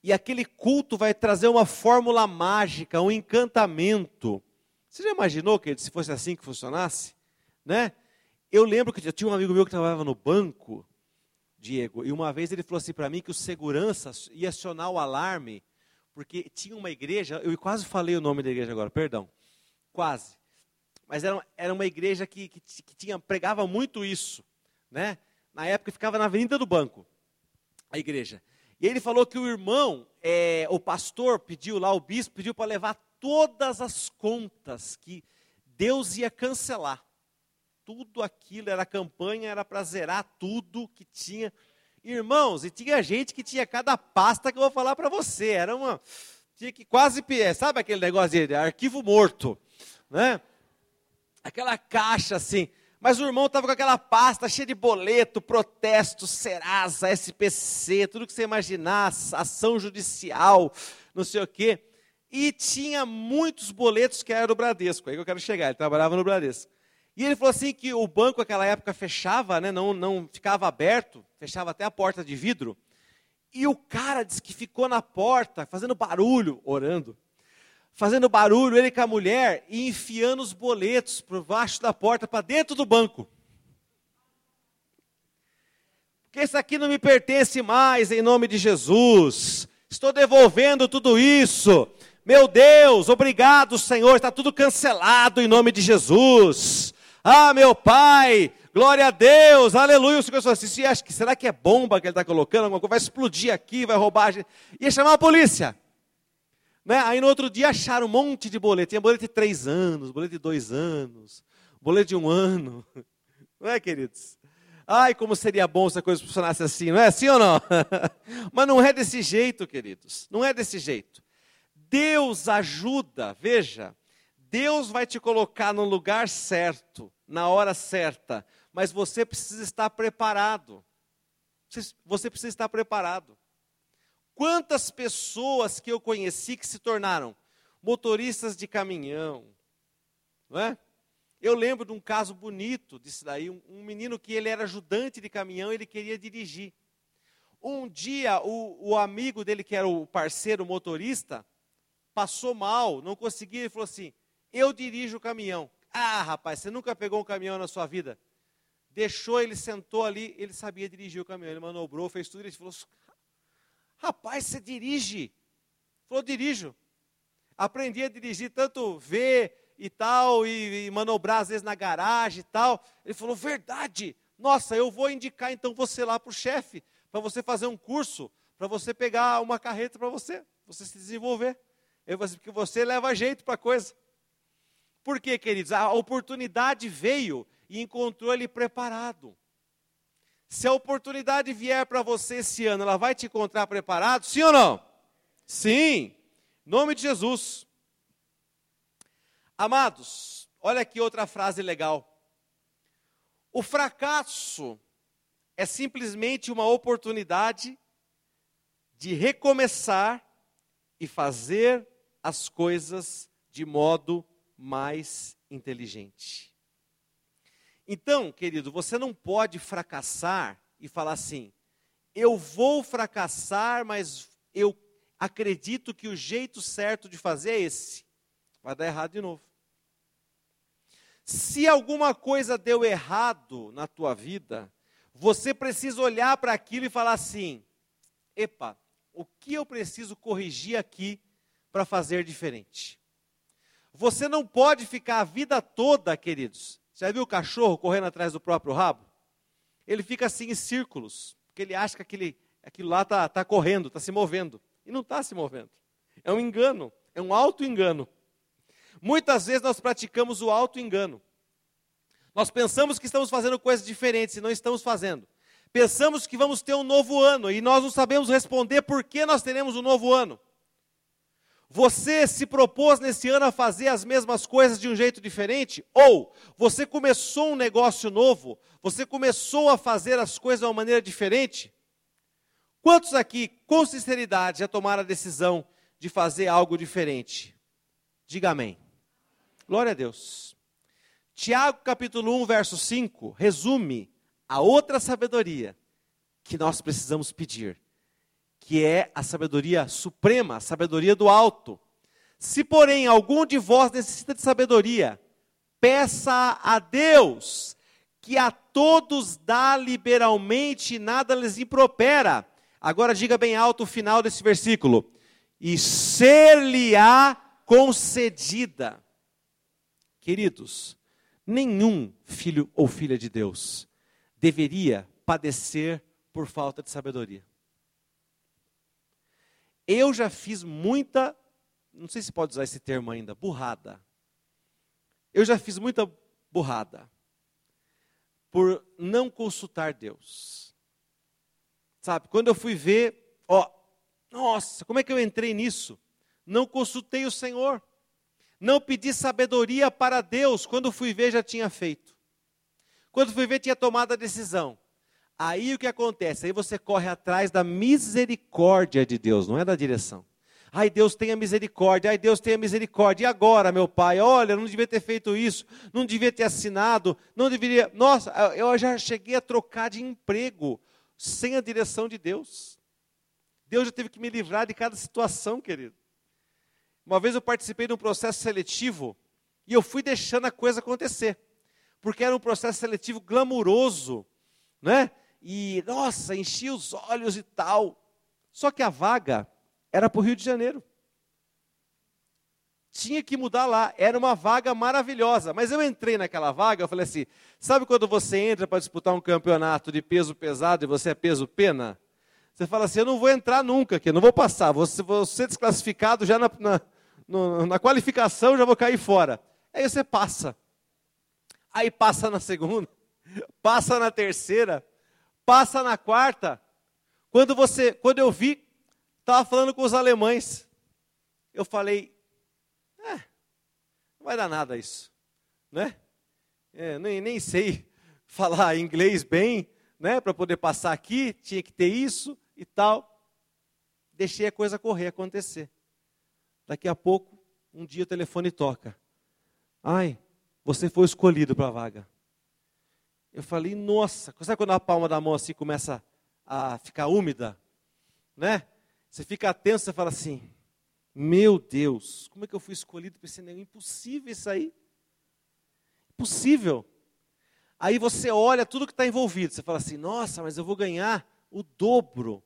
e aquele culto vai trazer uma fórmula mágica, um encantamento. Você já imaginou que se fosse assim que funcionasse? Né? Eu lembro que eu tinha um amigo meu que trabalhava no banco, Diego, e uma vez ele falou assim para mim que o segurança ia acionar o alarme, porque tinha uma igreja, eu quase falei o nome da igreja agora, perdão, quase. Mas era, era uma igreja que, que, que tinha, pregava muito isso, né? Na época ficava na Avenida do Banco, a igreja. E ele falou que o irmão, é, o pastor pediu lá, o bispo pediu para levar todas as contas que Deus ia cancelar. Tudo aquilo era campanha, era para zerar tudo que tinha. Irmãos, e tinha gente que tinha cada pasta que eu vou falar para você. Era uma. Tinha que quase. Sabe aquele negócio de arquivo morto? Né? Aquela caixa assim. Mas o irmão estava com aquela pasta cheia de boleto, protesto, Serasa, SPC, tudo que você imaginar, ação judicial, não sei o quê. E tinha muitos boletos que eram do Bradesco, aí que eu quero chegar, ele trabalhava no Bradesco. E ele falou assim que o banco naquela época fechava, né, não, não ficava aberto, fechava até a porta de vidro. E o cara disse que ficou na porta, fazendo barulho, orando fazendo barulho, ele com a mulher, e enfiando os boletos por baixo da porta, para dentro do banco. Porque isso aqui não me pertence mais, em nome de Jesus. Estou devolvendo tudo isso. Meu Deus, obrigado, Senhor, está tudo cancelado em nome de Jesus. Ah, meu Pai, glória a Deus, aleluia. O Senhor falou assim: será que é bomba que ele está colocando? Alguma coisa vai explodir aqui, vai roubar a gente. Ia chamar a polícia. Né? Aí no outro dia acharam um monte de boleto. Tinha boleto de três anos, boleto de dois anos, boleto de um ano. Não é, queridos? Ai, como seria bom se a coisa funcionasse assim, não é assim ou não? Mas não é desse jeito, queridos. Não é desse jeito. Deus ajuda, veja, Deus vai te colocar no lugar certo, na hora certa, mas você precisa estar preparado. Você precisa estar preparado. Quantas pessoas que eu conheci que se tornaram motoristas de caminhão, não é? Eu lembro de um caso bonito disso daí, um, um menino que ele era ajudante de caminhão, ele queria dirigir. Um dia, o, o amigo dele, que era o parceiro motorista, passou mal, não conseguia, ele falou assim: Eu dirijo o caminhão. Ah, rapaz, você nunca pegou um caminhão na sua vida? Deixou, ele sentou ali, ele sabia dirigir o caminhão, ele manobrou, fez tudo, ele falou: Rapaz, você dirige? Falou: Dirijo. Aprendi a dirigir, tanto ver e tal, e, e manobrar às vezes na garagem e tal. Ele falou: Verdade, nossa, eu vou indicar então você lá para o chefe, para você fazer um curso, para você pegar uma carreta para você, você se desenvolver. Eu falei, porque você leva jeito para a coisa. Por quê, queridos? A oportunidade veio e encontrou ele preparado. Se a oportunidade vier para você esse ano, ela vai te encontrar preparado? Sim ou não? Sim. Nome de Jesus. Amados, olha aqui outra frase legal. O fracasso é simplesmente uma oportunidade de recomeçar e fazer as coisas de modo mais inteligente. Então, querido, você não pode fracassar e falar assim: eu vou fracassar, mas eu acredito que o jeito certo de fazer é esse. Vai dar errado de novo. Se alguma coisa deu errado na tua vida, você precisa olhar para aquilo e falar assim: epa, o que eu preciso corrigir aqui para fazer diferente? Você não pode ficar a vida toda, queridos. Já viu o cachorro correndo atrás do próprio rabo? Ele fica assim em círculos, porque ele acha que aquele, aquilo lá está tá correndo, está se movendo. E não está se movendo. É um engano, é um auto-engano. Muitas vezes nós praticamos o auto-engano. Nós pensamos que estamos fazendo coisas diferentes e não estamos fazendo. Pensamos que vamos ter um novo ano e nós não sabemos responder por que nós teremos um novo ano. Você se propôs nesse ano a fazer as mesmas coisas de um jeito diferente? Ou você começou um negócio novo? Você começou a fazer as coisas de uma maneira diferente? Quantos aqui, com sinceridade, já tomaram a decisão de fazer algo diferente? Diga amém. Glória a Deus. Tiago capítulo 1, verso 5, resume a outra sabedoria que nós precisamos pedir, que é a sabedoria suprema, a sabedoria do alto. Se, porém, algum de vós necessita de sabedoria, peça a Deus, que a todos dá liberalmente e nada lhes impropera. Agora diga bem alto o final desse versículo. E ser-lhe-á concedida. Queridos, nenhum filho ou filha de Deus deveria padecer por falta de sabedoria. Eu já fiz muita, não sei se pode usar esse termo ainda, burrada. Eu já fiz muita burrada por não consultar Deus. Sabe, quando eu fui ver, ó, nossa, como é que eu entrei nisso? Não consultei o Senhor. Não pedi sabedoria para Deus. Quando fui ver, já tinha feito. Quando fui ver, tinha tomado a decisão. Aí o que acontece? Aí você corre atrás da misericórdia de Deus, não é da direção. Ai, Deus tenha misericórdia, ai, Deus tenha misericórdia. E agora, meu pai? Olha, não devia ter feito isso, não devia ter assinado, não deveria. Nossa, eu já cheguei a trocar de emprego sem a direção de Deus. Deus já teve que me livrar de cada situação, querido. Uma vez eu participei de um processo seletivo e eu fui deixando a coisa acontecer, porque era um processo seletivo glamuroso, né? E, nossa, enchia os olhos e tal. Só que a vaga era para o Rio de Janeiro. Tinha que mudar lá, era uma vaga maravilhosa. Mas eu entrei naquela vaga, eu falei assim: sabe quando você entra para disputar um campeonato de peso pesado e você é peso pena? Você fala assim: eu não vou entrar nunca aqui, não vou passar, vou, vou ser desclassificado já na, na, no, na qualificação, já vou cair fora. Aí você passa. Aí passa na segunda, passa na terceira, passa na quarta. Quando você, quando eu vi, estava falando com os alemães. Eu falei, é, não vai dar nada isso, né? É, nem, nem sei falar inglês bem, né? Para poder passar aqui, tinha que ter isso e tal. Deixei a coisa correr, acontecer. Daqui a pouco, um dia o telefone toca. Ai, você foi escolhido para a vaga. Eu falei, nossa, sabe quando a palma da mão assim começa a ficar úmida? Né? Você fica atento, você fala assim, meu Deus, como é que eu fui escolhido para esse negócio? Impossível isso aí. Impossível. Aí você olha tudo que está envolvido, você fala assim, nossa, mas eu vou ganhar o dobro.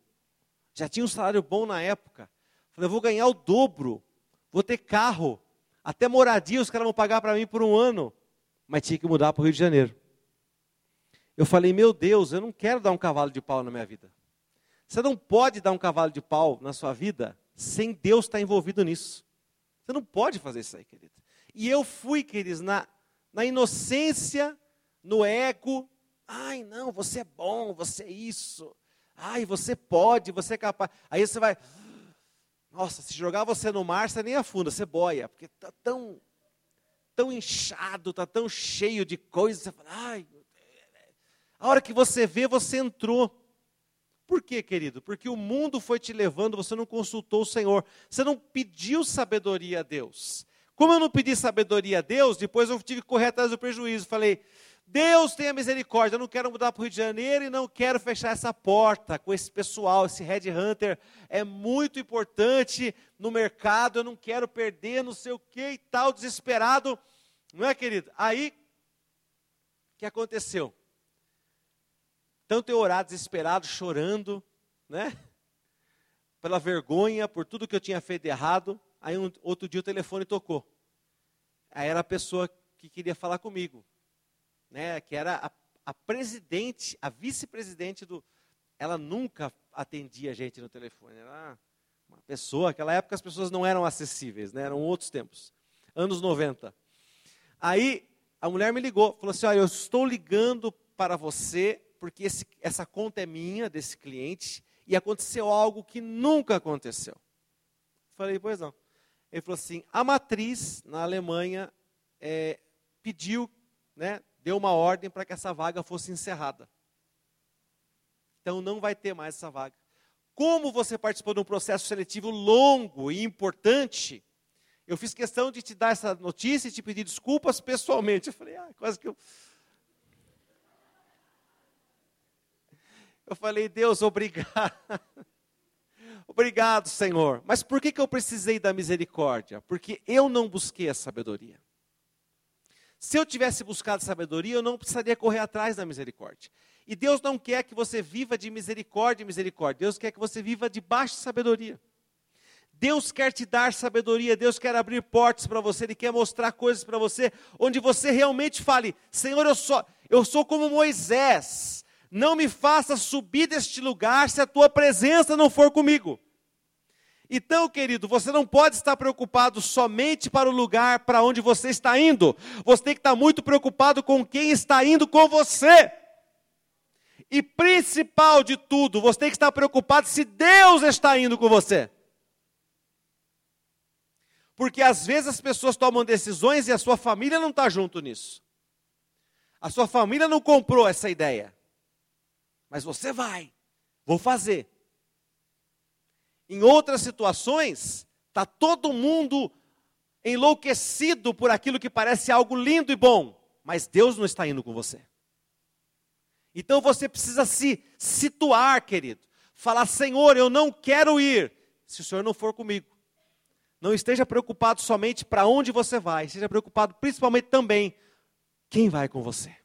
Já tinha um salário bom na época. Falei, eu vou ganhar o dobro. Vou ter carro. Até moradia os caras vão pagar para mim por um ano. Mas tinha que mudar para o Rio de Janeiro. Eu falei, meu Deus, eu não quero dar um cavalo de pau na minha vida. Você não pode dar um cavalo de pau na sua vida sem Deus estar envolvido nisso. Você não pode fazer isso aí, querido. E eu fui, queridos, na, na inocência, no ego. Ai, não, você é bom, você é isso. Ai, você pode, você é capaz. Aí você vai. Nossa, se jogar você no mar, você nem afunda, você boia, porque está tão, tão inchado, está tão cheio de coisas. Você fala, ai, a hora que você vê, você entrou. Por quê, querido? Porque o mundo foi te levando, você não consultou o Senhor, você não pediu sabedoria a Deus. Como eu não pedi sabedoria a Deus, depois eu tive que correr atrás do prejuízo. Falei, Deus tenha misericórdia, eu não quero mudar para o Rio de Janeiro e não quero fechar essa porta com esse pessoal, esse Red Hunter é muito importante no mercado, eu não quero perder, não sei o que e tal, desesperado. Não é, querido? Aí, o que aconteceu? Tanto eu orar desesperado, chorando, né? Pela vergonha, por tudo que eu tinha feito errado. Aí, um, outro dia, o telefone tocou. Aí era a pessoa que queria falar comigo né, que era a, a presidente, a vice-presidente do. Ela nunca atendia a gente no telefone. Era uma pessoa, naquela época as pessoas não eram acessíveis, né, eram outros tempos. Anos 90. Aí a mulher me ligou, falou assim: Olha, eu estou ligando para você, porque esse, essa conta é minha, desse cliente, e aconteceu algo que nunca aconteceu. Falei, pois não. Ele falou assim: a matriz na Alemanha é, pediu, né, deu uma ordem para que essa vaga fosse encerrada. Então não vai ter mais essa vaga. Como você participou de um processo seletivo longo e importante, eu fiz questão de te dar essa notícia e te pedir desculpas pessoalmente. Eu falei, ah, quase que eu. Eu falei, Deus, obrigado. obrigado, Senhor. Mas por que, que eu precisei da misericórdia? Porque eu não busquei a sabedoria. Se eu tivesse buscado sabedoria, eu não precisaria correr atrás da misericórdia. E Deus não quer que você viva de misericórdia em misericórdia. Deus quer que você viva de baixa sabedoria. Deus quer te dar sabedoria, Deus quer abrir portas para você, Ele quer mostrar coisas para você, onde você realmente fale: Senhor, eu sou, eu sou como Moisés, não me faça subir deste lugar se a tua presença não for comigo. Então, querido, você não pode estar preocupado somente para o lugar para onde você está indo. Você tem que estar muito preocupado com quem está indo com você. E principal de tudo, você tem que estar preocupado se Deus está indo com você. Porque às vezes as pessoas tomam decisões e a sua família não está junto nisso. A sua família não comprou essa ideia. Mas você vai, vou fazer. Em outras situações, está todo mundo enlouquecido por aquilo que parece algo lindo e bom, mas Deus não está indo com você. Então você precisa se situar, querido. Falar, Senhor, eu não quero ir, se o Senhor não for comigo. Não esteja preocupado somente para onde você vai, esteja preocupado principalmente também quem vai com você.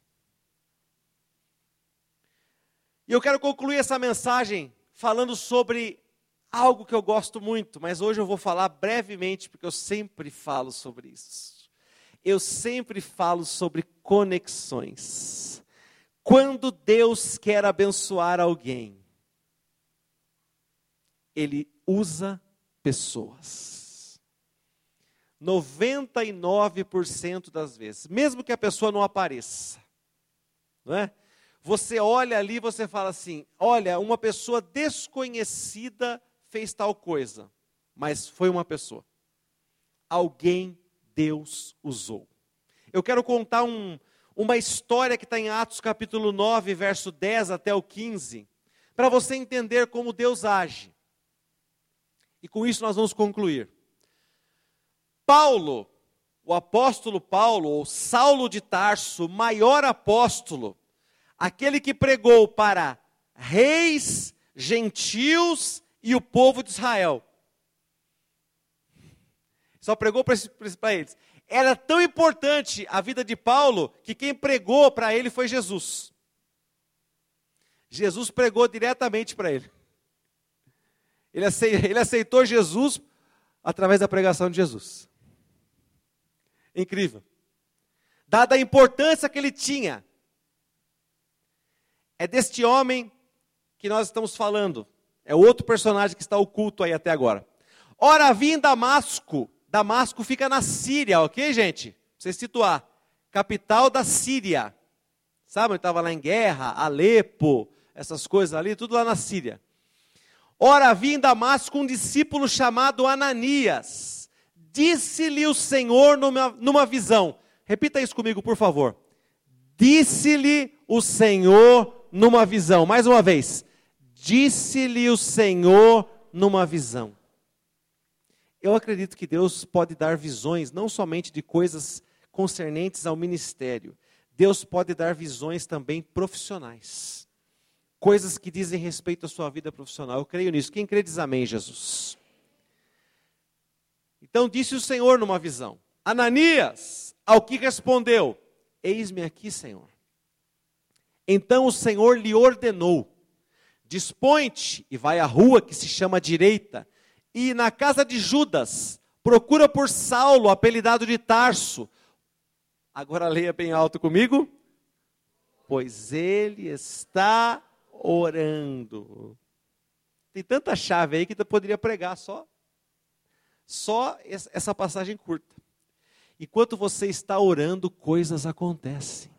E eu quero concluir essa mensagem falando sobre algo que eu gosto muito, mas hoje eu vou falar brevemente, porque eu sempre falo sobre isso. Eu sempre falo sobre conexões. Quando Deus quer abençoar alguém, ele usa pessoas. 99% das vezes, mesmo que a pessoa não apareça, não é? Você olha ali, você fala assim: olha, uma pessoa desconhecida fez tal coisa, mas foi uma pessoa. Alguém Deus usou. Eu quero contar um, uma história que está em Atos capítulo 9, verso 10 até o 15, para você entender como Deus age. E com isso nós vamos concluir. Paulo, o apóstolo Paulo, ou Saulo de Tarso, maior apóstolo, aquele que pregou para reis, gentios e o povo de Israel. Só pregou para eles. Era tão importante a vida de Paulo que quem pregou para ele foi Jesus. Jesus pregou diretamente para ele. Ele aceitou Jesus através da pregação de Jesus. Incrível. Dada a importância que ele tinha é deste homem que nós estamos falando. É outro personagem que está oculto aí até agora. Ora, havia em Damasco. Damasco fica na Síria, ok, gente? Pra você situar. Capital da Síria. Sabe, ele estava lá em guerra, Alepo, essas coisas ali, tudo lá na Síria. Ora, havia em Damasco um discípulo chamado Ananias. Disse-lhe o Senhor numa, numa visão. Repita isso comigo, por favor. Disse-lhe o Senhor numa visão. Mais uma vez. Disse-lhe o Senhor numa visão. Eu acredito que Deus pode dar visões não somente de coisas concernentes ao ministério. Deus pode dar visões também profissionais. Coisas que dizem respeito à sua vida profissional. Eu creio nisso. Quem crê diz amém, Jesus. Então disse o Senhor numa visão: Ananias, ao que respondeu: Eis-me aqui, Senhor. Então o Senhor lhe ordenou: Dispõe-te e vai à rua que se chama direita, e na casa de Judas, procura por Saulo, apelidado de Tarso. Agora leia bem alto comigo. Pois ele está orando. Tem tanta chave aí que eu poderia pregar só só essa passagem curta. Enquanto você está orando, coisas acontecem.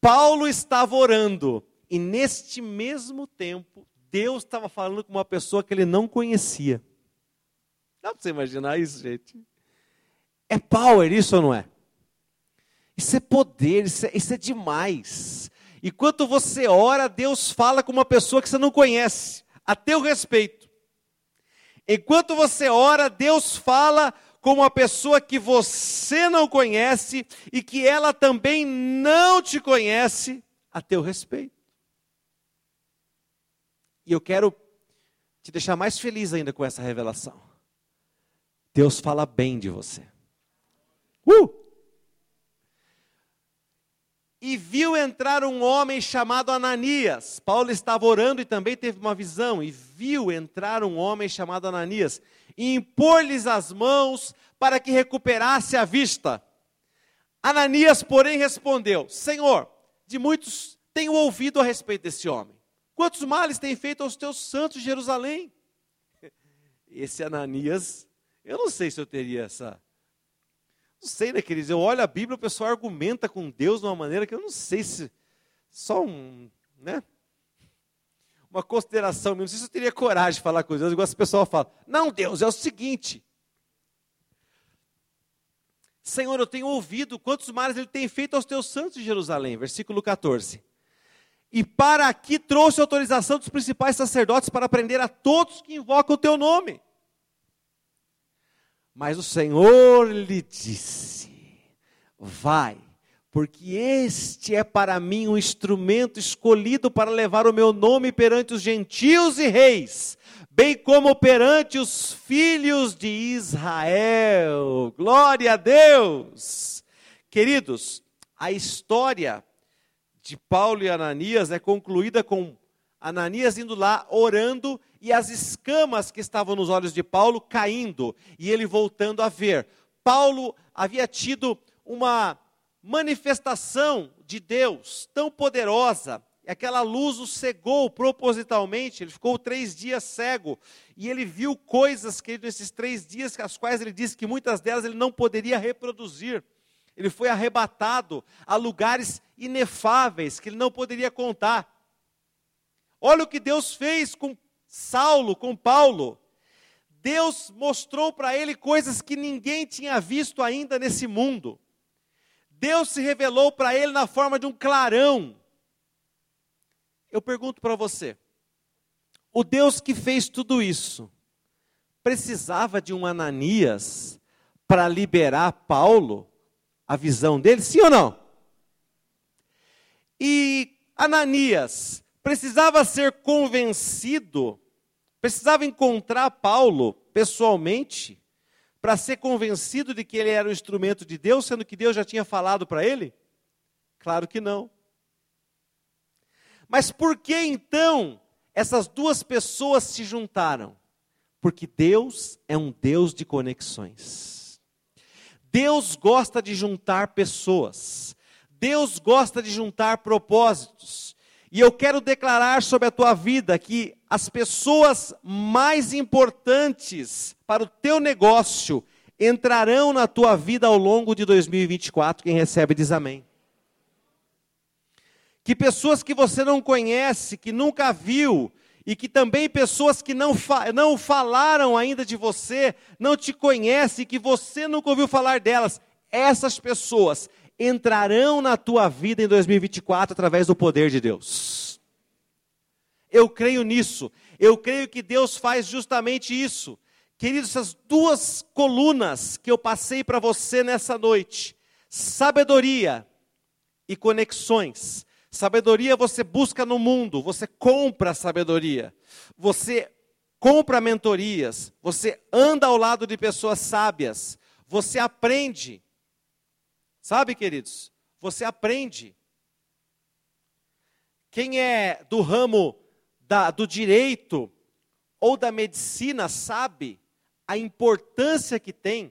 Paulo estava orando, e neste mesmo tempo, Deus estava falando com uma pessoa que ele não conhecia. Dá para você imaginar isso, gente? É power isso ou não é? Isso é poder, isso é, isso é demais. Enquanto você ora, Deus fala com uma pessoa que você não conhece, a teu respeito. Enquanto você ora, Deus fala com uma pessoa que você não conhece e que ela também não te conhece a teu respeito. E eu quero te deixar mais feliz ainda com essa revelação. Deus fala bem de você. Uh! E viu entrar um homem chamado Ananias. Paulo estava orando e também teve uma visão. E viu entrar um homem chamado Ananias e impor-lhes as mãos para que recuperasse a vista. Ananias, porém, respondeu: Senhor, de muitos tenho ouvido a respeito desse homem. Quantos males tem feito aos teus santos de Jerusalém? Esse Ananias, eu não sei se eu teria essa. Não sei, né, queridos? Eu olho a Bíblia, o pessoal argumenta com Deus de uma maneira que eu não sei se. Só um. Né? uma consideração mesmo. Não sei se eu teria coragem de falar com Deus, igual as pessoas falam. Não, Deus, é o seguinte. Senhor, eu tenho ouvido quantos males ele tem feito aos teus santos de Jerusalém. Versículo 14. E para aqui trouxe autorização dos principais sacerdotes para prender a todos que invocam o teu nome. Mas o Senhor lhe disse: Vai, porque este é para mim um instrumento escolhido para levar o meu nome perante os gentios e reis, bem como perante os filhos de Israel. Glória a Deus! Queridos, a história de Paulo e Ananias é concluída com Ananias indo lá orando e as escamas que estavam nos olhos de Paulo caindo e ele voltando a ver. Paulo havia tido uma manifestação de Deus tão poderosa, e aquela luz o cegou propositalmente, ele ficou três dias cego, e ele viu coisas que nesses três dias, as quais ele disse que muitas delas ele não poderia reproduzir. Ele foi arrebatado a lugares inefáveis que ele não poderia contar. Olha o que Deus fez com Saulo, com Paulo. Deus mostrou para ele coisas que ninguém tinha visto ainda nesse mundo. Deus se revelou para ele na forma de um clarão. Eu pergunto para você: o Deus que fez tudo isso, precisava de um Ananias para liberar Paulo, a visão dele, sim ou não? E Ananias precisava ser convencido, precisava encontrar Paulo pessoalmente, para ser convencido de que ele era o instrumento de Deus, sendo que Deus já tinha falado para ele? Claro que não. Mas por que então essas duas pessoas se juntaram? Porque Deus é um Deus de conexões. Deus gosta de juntar pessoas. Deus gosta de juntar propósitos. E eu quero declarar sobre a tua vida que as pessoas mais importantes para o teu negócio entrarão na tua vida ao longo de 2024. Quem recebe diz amém. Que pessoas que você não conhece, que nunca viu, e que também pessoas que não, fa não falaram ainda de você, não te conhecem, que você nunca ouviu falar delas, essas pessoas entrarão na tua vida em 2024 através do poder de Deus. Eu creio nisso. Eu creio que Deus faz justamente isso. Queridos, essas duas colunas que eu passei para você nessa noite, sabedoria e conexões. Sabedoria você busca no mundo, você compra sabedoria. Você compra mentorias, você anda ao lado de pessoas sábias, você aprende Sabe, queridos? Você aprende. Quem é do ramo da, do direito ou da medicina sabe a importância que tem.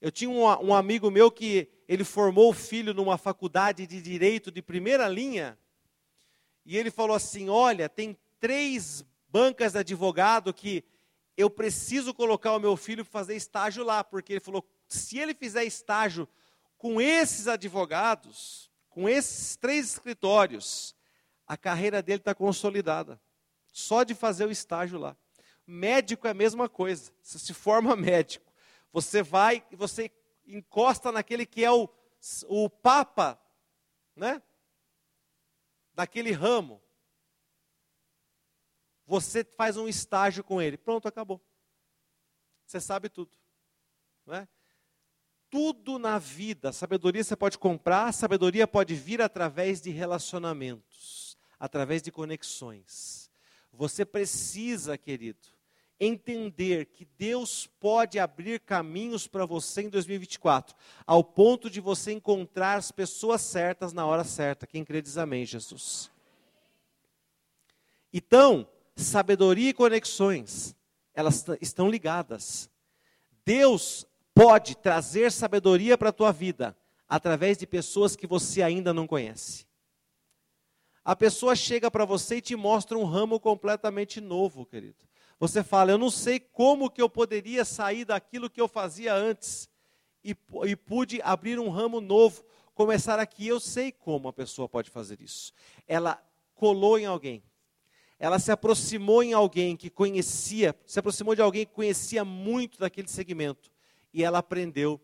Eu tinha um, um amigo meu que ele formou o filho numa faculdade de direito de primeira linha, e ele falou assim: Olha, tem três bancas de advogado que eu preciso colocar o meu filho para fazer estágio lá, porque ele falou: se ele fizer estágio com esses advogados, com esses três escritórios, a carreira dele está consolidada. Só de fazer o estágio lá. Médico é a mesma coisa. Você se forma médico. Você vai e você encosta naquele que é o, o papa, né? Daquele ramo. Você faz um estágio com ele. Pronto, acabou. Você sabe tudo. Não é? Tudo na vida. Sabedoria você pode comprar, sabedoria pode vir através de relacionamentos, através de conexões. Você precisa, querido, entender que Deus pode abrir caminhos para você em 2024, ao ponto de você encontrar as pessoas certas na hora certa. Quem crê diz amém, Jesus. Então, sabedoria e conexões, elas estão ligadas. Deus pode trazer sabedoria para a tua vida através de pessoas que você ainda não conhece. A pessoa chega para você e te mostra um ramo completamente novo, querido. Você fala, eu não sei como que eu poderia sair daquilo que eu fazia antes e, e pude abrir um ramo novo, começar aqui. Eu sei como a pessoa pode fazer isso. Ela colou em alguém. Ela se aproximou em alguém que conhecia, se aproximou de alguém que conhecia muito daquele segmento e ela aprendeu,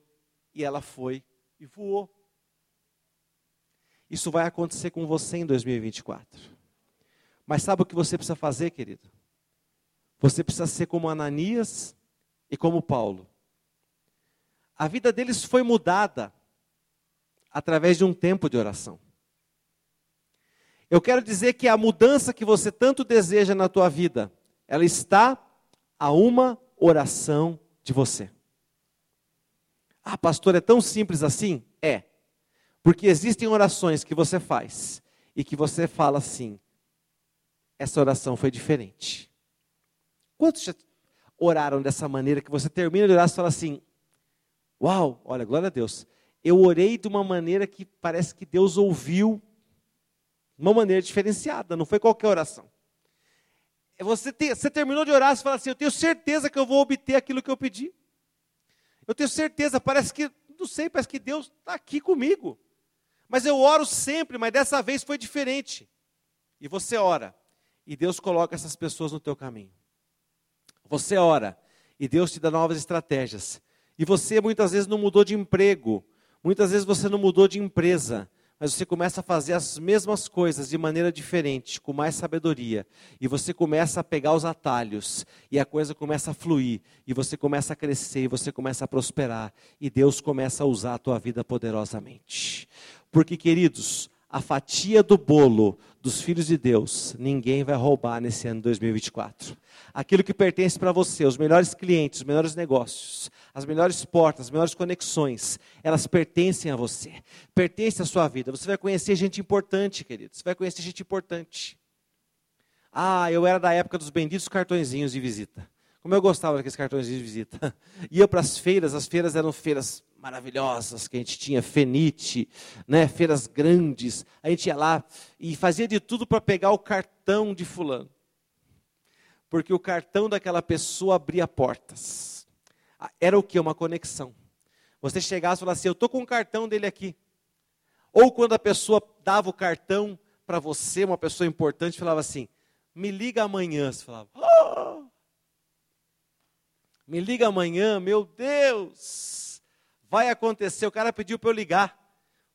e ela foi e voou. Isso vai acontecer com você em 2024. Mas sabe o que você precisa fazer, querido? Você precisa ser como Ananias e como Paulo. A vida deles foi mudada através de um tempo de oração. Eu quero dizer que a mudança que você tanto deseja na tua vida, ela está a uma oração de você. Ah, pastor, é tão simples assim? É. Porque existem orações que você faz e que você fala assim: essa oração foi diferente. Quantos já oraram dessa maneira que você termina de orar e fala assim: Uau, olha, glória a Deus. Eu orei de uma maneira que parece que Deus ouviu Uma maneira diferenciada, não foi qualquer oração. É você, você terminou de orar, você fala assim: Eu tenho certeza que eu vou obter aquilo que eu pedi. Eu tenho certeza, parece que, não sei, parece que Deus está aqui comigo. Mas eu oro sempre, mas dessa vez foi diferente. E você ora, e Deus coloca essas pessoas no teu caminho. Você ora, e Deus te dá novas estratégias. E você muitas vezes não mudou de emprego, muitas vezes você não mudou de empresa, mas você começa a fazer as mesmas coisas de maneira diferente, com mais sabedoria, e você começa a pegar os atalhos, e a coisa começa a fluir, e você começa a crescer, e você começa a prosperar, e Deus começa a usar a tua vida poderosamente. Porque, queridos, a fatia do bolo dos filhos de Deus, ninguém vai roubar nesse ano 2024. Aquilo que pertence para você, os melhores clientes, os melhores negócios, as melhores portas, as melhores conexões, elas pertencem a você, pertencem à sua vida. Você vai conhecer gente importante, querido, você vai conhecer gente importante. Ah, eu era da época dos benditos cartõezinhos de visita. Como eu gostava daqueles cartõezinhos de visita. Ia para as feiras, as feiras eram feiras maravilhosas que a gente tinha, Fenite, né, feiras grandes. A gente ia lá e fazia de tudo para pegar o cartão de fulano. Porque o cartão daquela pessoa abria portas. Era o que? Uma conexão. Você chegasse e falasse assim, eu estou com o cartão dele aqui. Ou quando a pessoa dava o cartão para você, uma pessoa importante, falava assim, me liga amanhã. Você falava, oh! me liga amanhã, meu Deus! Vai acontecer. O cara pediu para eu ligar.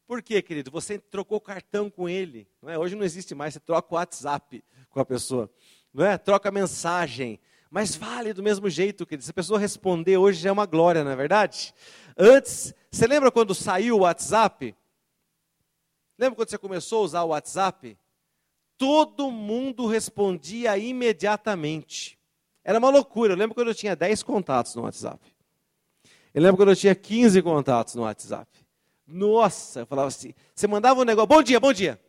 Por quê, querido? Você trocou cartão com ele. Não é? Hoje não existe mais, você troca o WhatsApp com a pessoa. Não é? Troca mensagem. Mas vale do mesmo jeito, querido. Se a pessoa responder hoje já é uma glória, não é verdade? Antes, você lembra quando saiu o WhatsApp? Lembra quando você começou a usar o WhatsApp? Todo mundo respondia imediatamente. Era uma loucura. Eu lembro quando eu tinha 10 contatos no WhatsApp. Eu lembro quando eu tinha 15 contatos no WhatsApp. Nossa, eu falava assim, você mandava um negócio, bom dia, bom dia.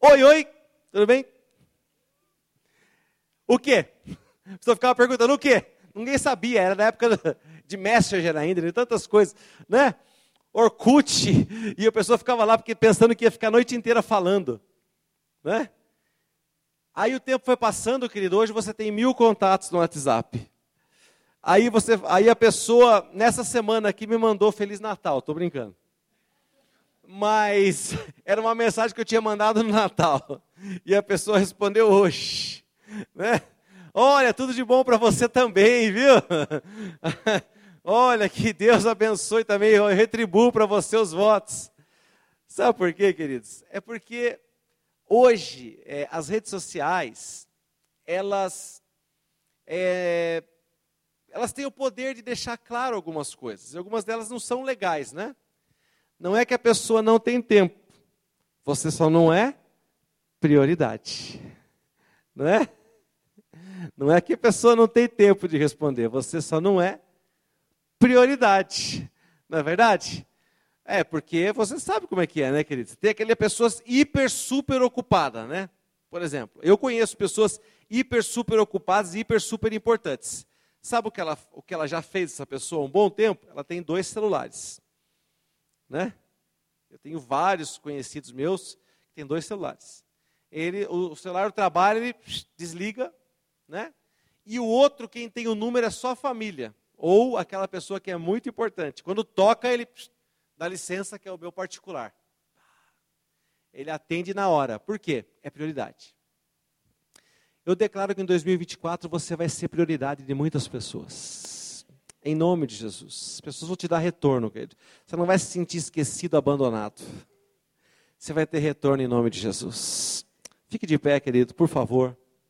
Oi, oi, tudo bem? O quê? A pessoa ficava perguntando o quê? Ninguém sabia, era na época de Messenger ainda, de tantas coisas, né? Orkut, e a pessoa ficava lá porque pensando que ia ficar a noite inteira falando, né? Aí o tempo foi passando, querido, hoje você tem mil contatos no WhatsApp. Aí, você, aí a pessoa, nessa semana aqui, me mandou Feliz Natal, estou brincando. Mas era uma mensagem que eu tinha mandado no Natal. E a pessoa respondeu hoje. Né? Olha, tudo de bom para você também, viu? Olha, que Deus abençoe também, eu para você os votos. Sabe por quê, queridos? É porque hoje é, as redes sociais, elas é, elas têm o poder de deixar claro algumas coisas. Algumas delas não são legais, né? Não é que a pessoa não tem tempo. Você só não é prioridade. Não é? Não é que a pessoa não tem tempo de responder. Você só não é prioridade. Não é verdade? É, porque você sabe como é que é, né, querido? Tem aquelas pessoas hiper, super ocupadas, né? Por exemplo, eu conheço pessoas hiper, super ocupadas e hiper, super importantes. Sabe o que ela, o que ela já fez, essa pessoa, um bom tempo? Ela tem dois celulares. Né? Eu tenho vários conhecidos meus que têm dois celulares. Ele, o celular do trabalho, ele desliga, né? E o outro, quem tem o número, é só a família. Ou aquela pessoa que é muito importante. Quando toca, ele dá licença, que é o meu particular. Ele atende na hora. Por quê? É prioridade. Eu declaro que em 2024 você vai ser prioridade de muitas pessoas. Em nome de Jesus. As pessoas vão te dar retorno, querido. Você não vai se sentir esquecido, abandonado. Você vai ter retorno em nome de Jesus. Fique de pé, querido, por favor.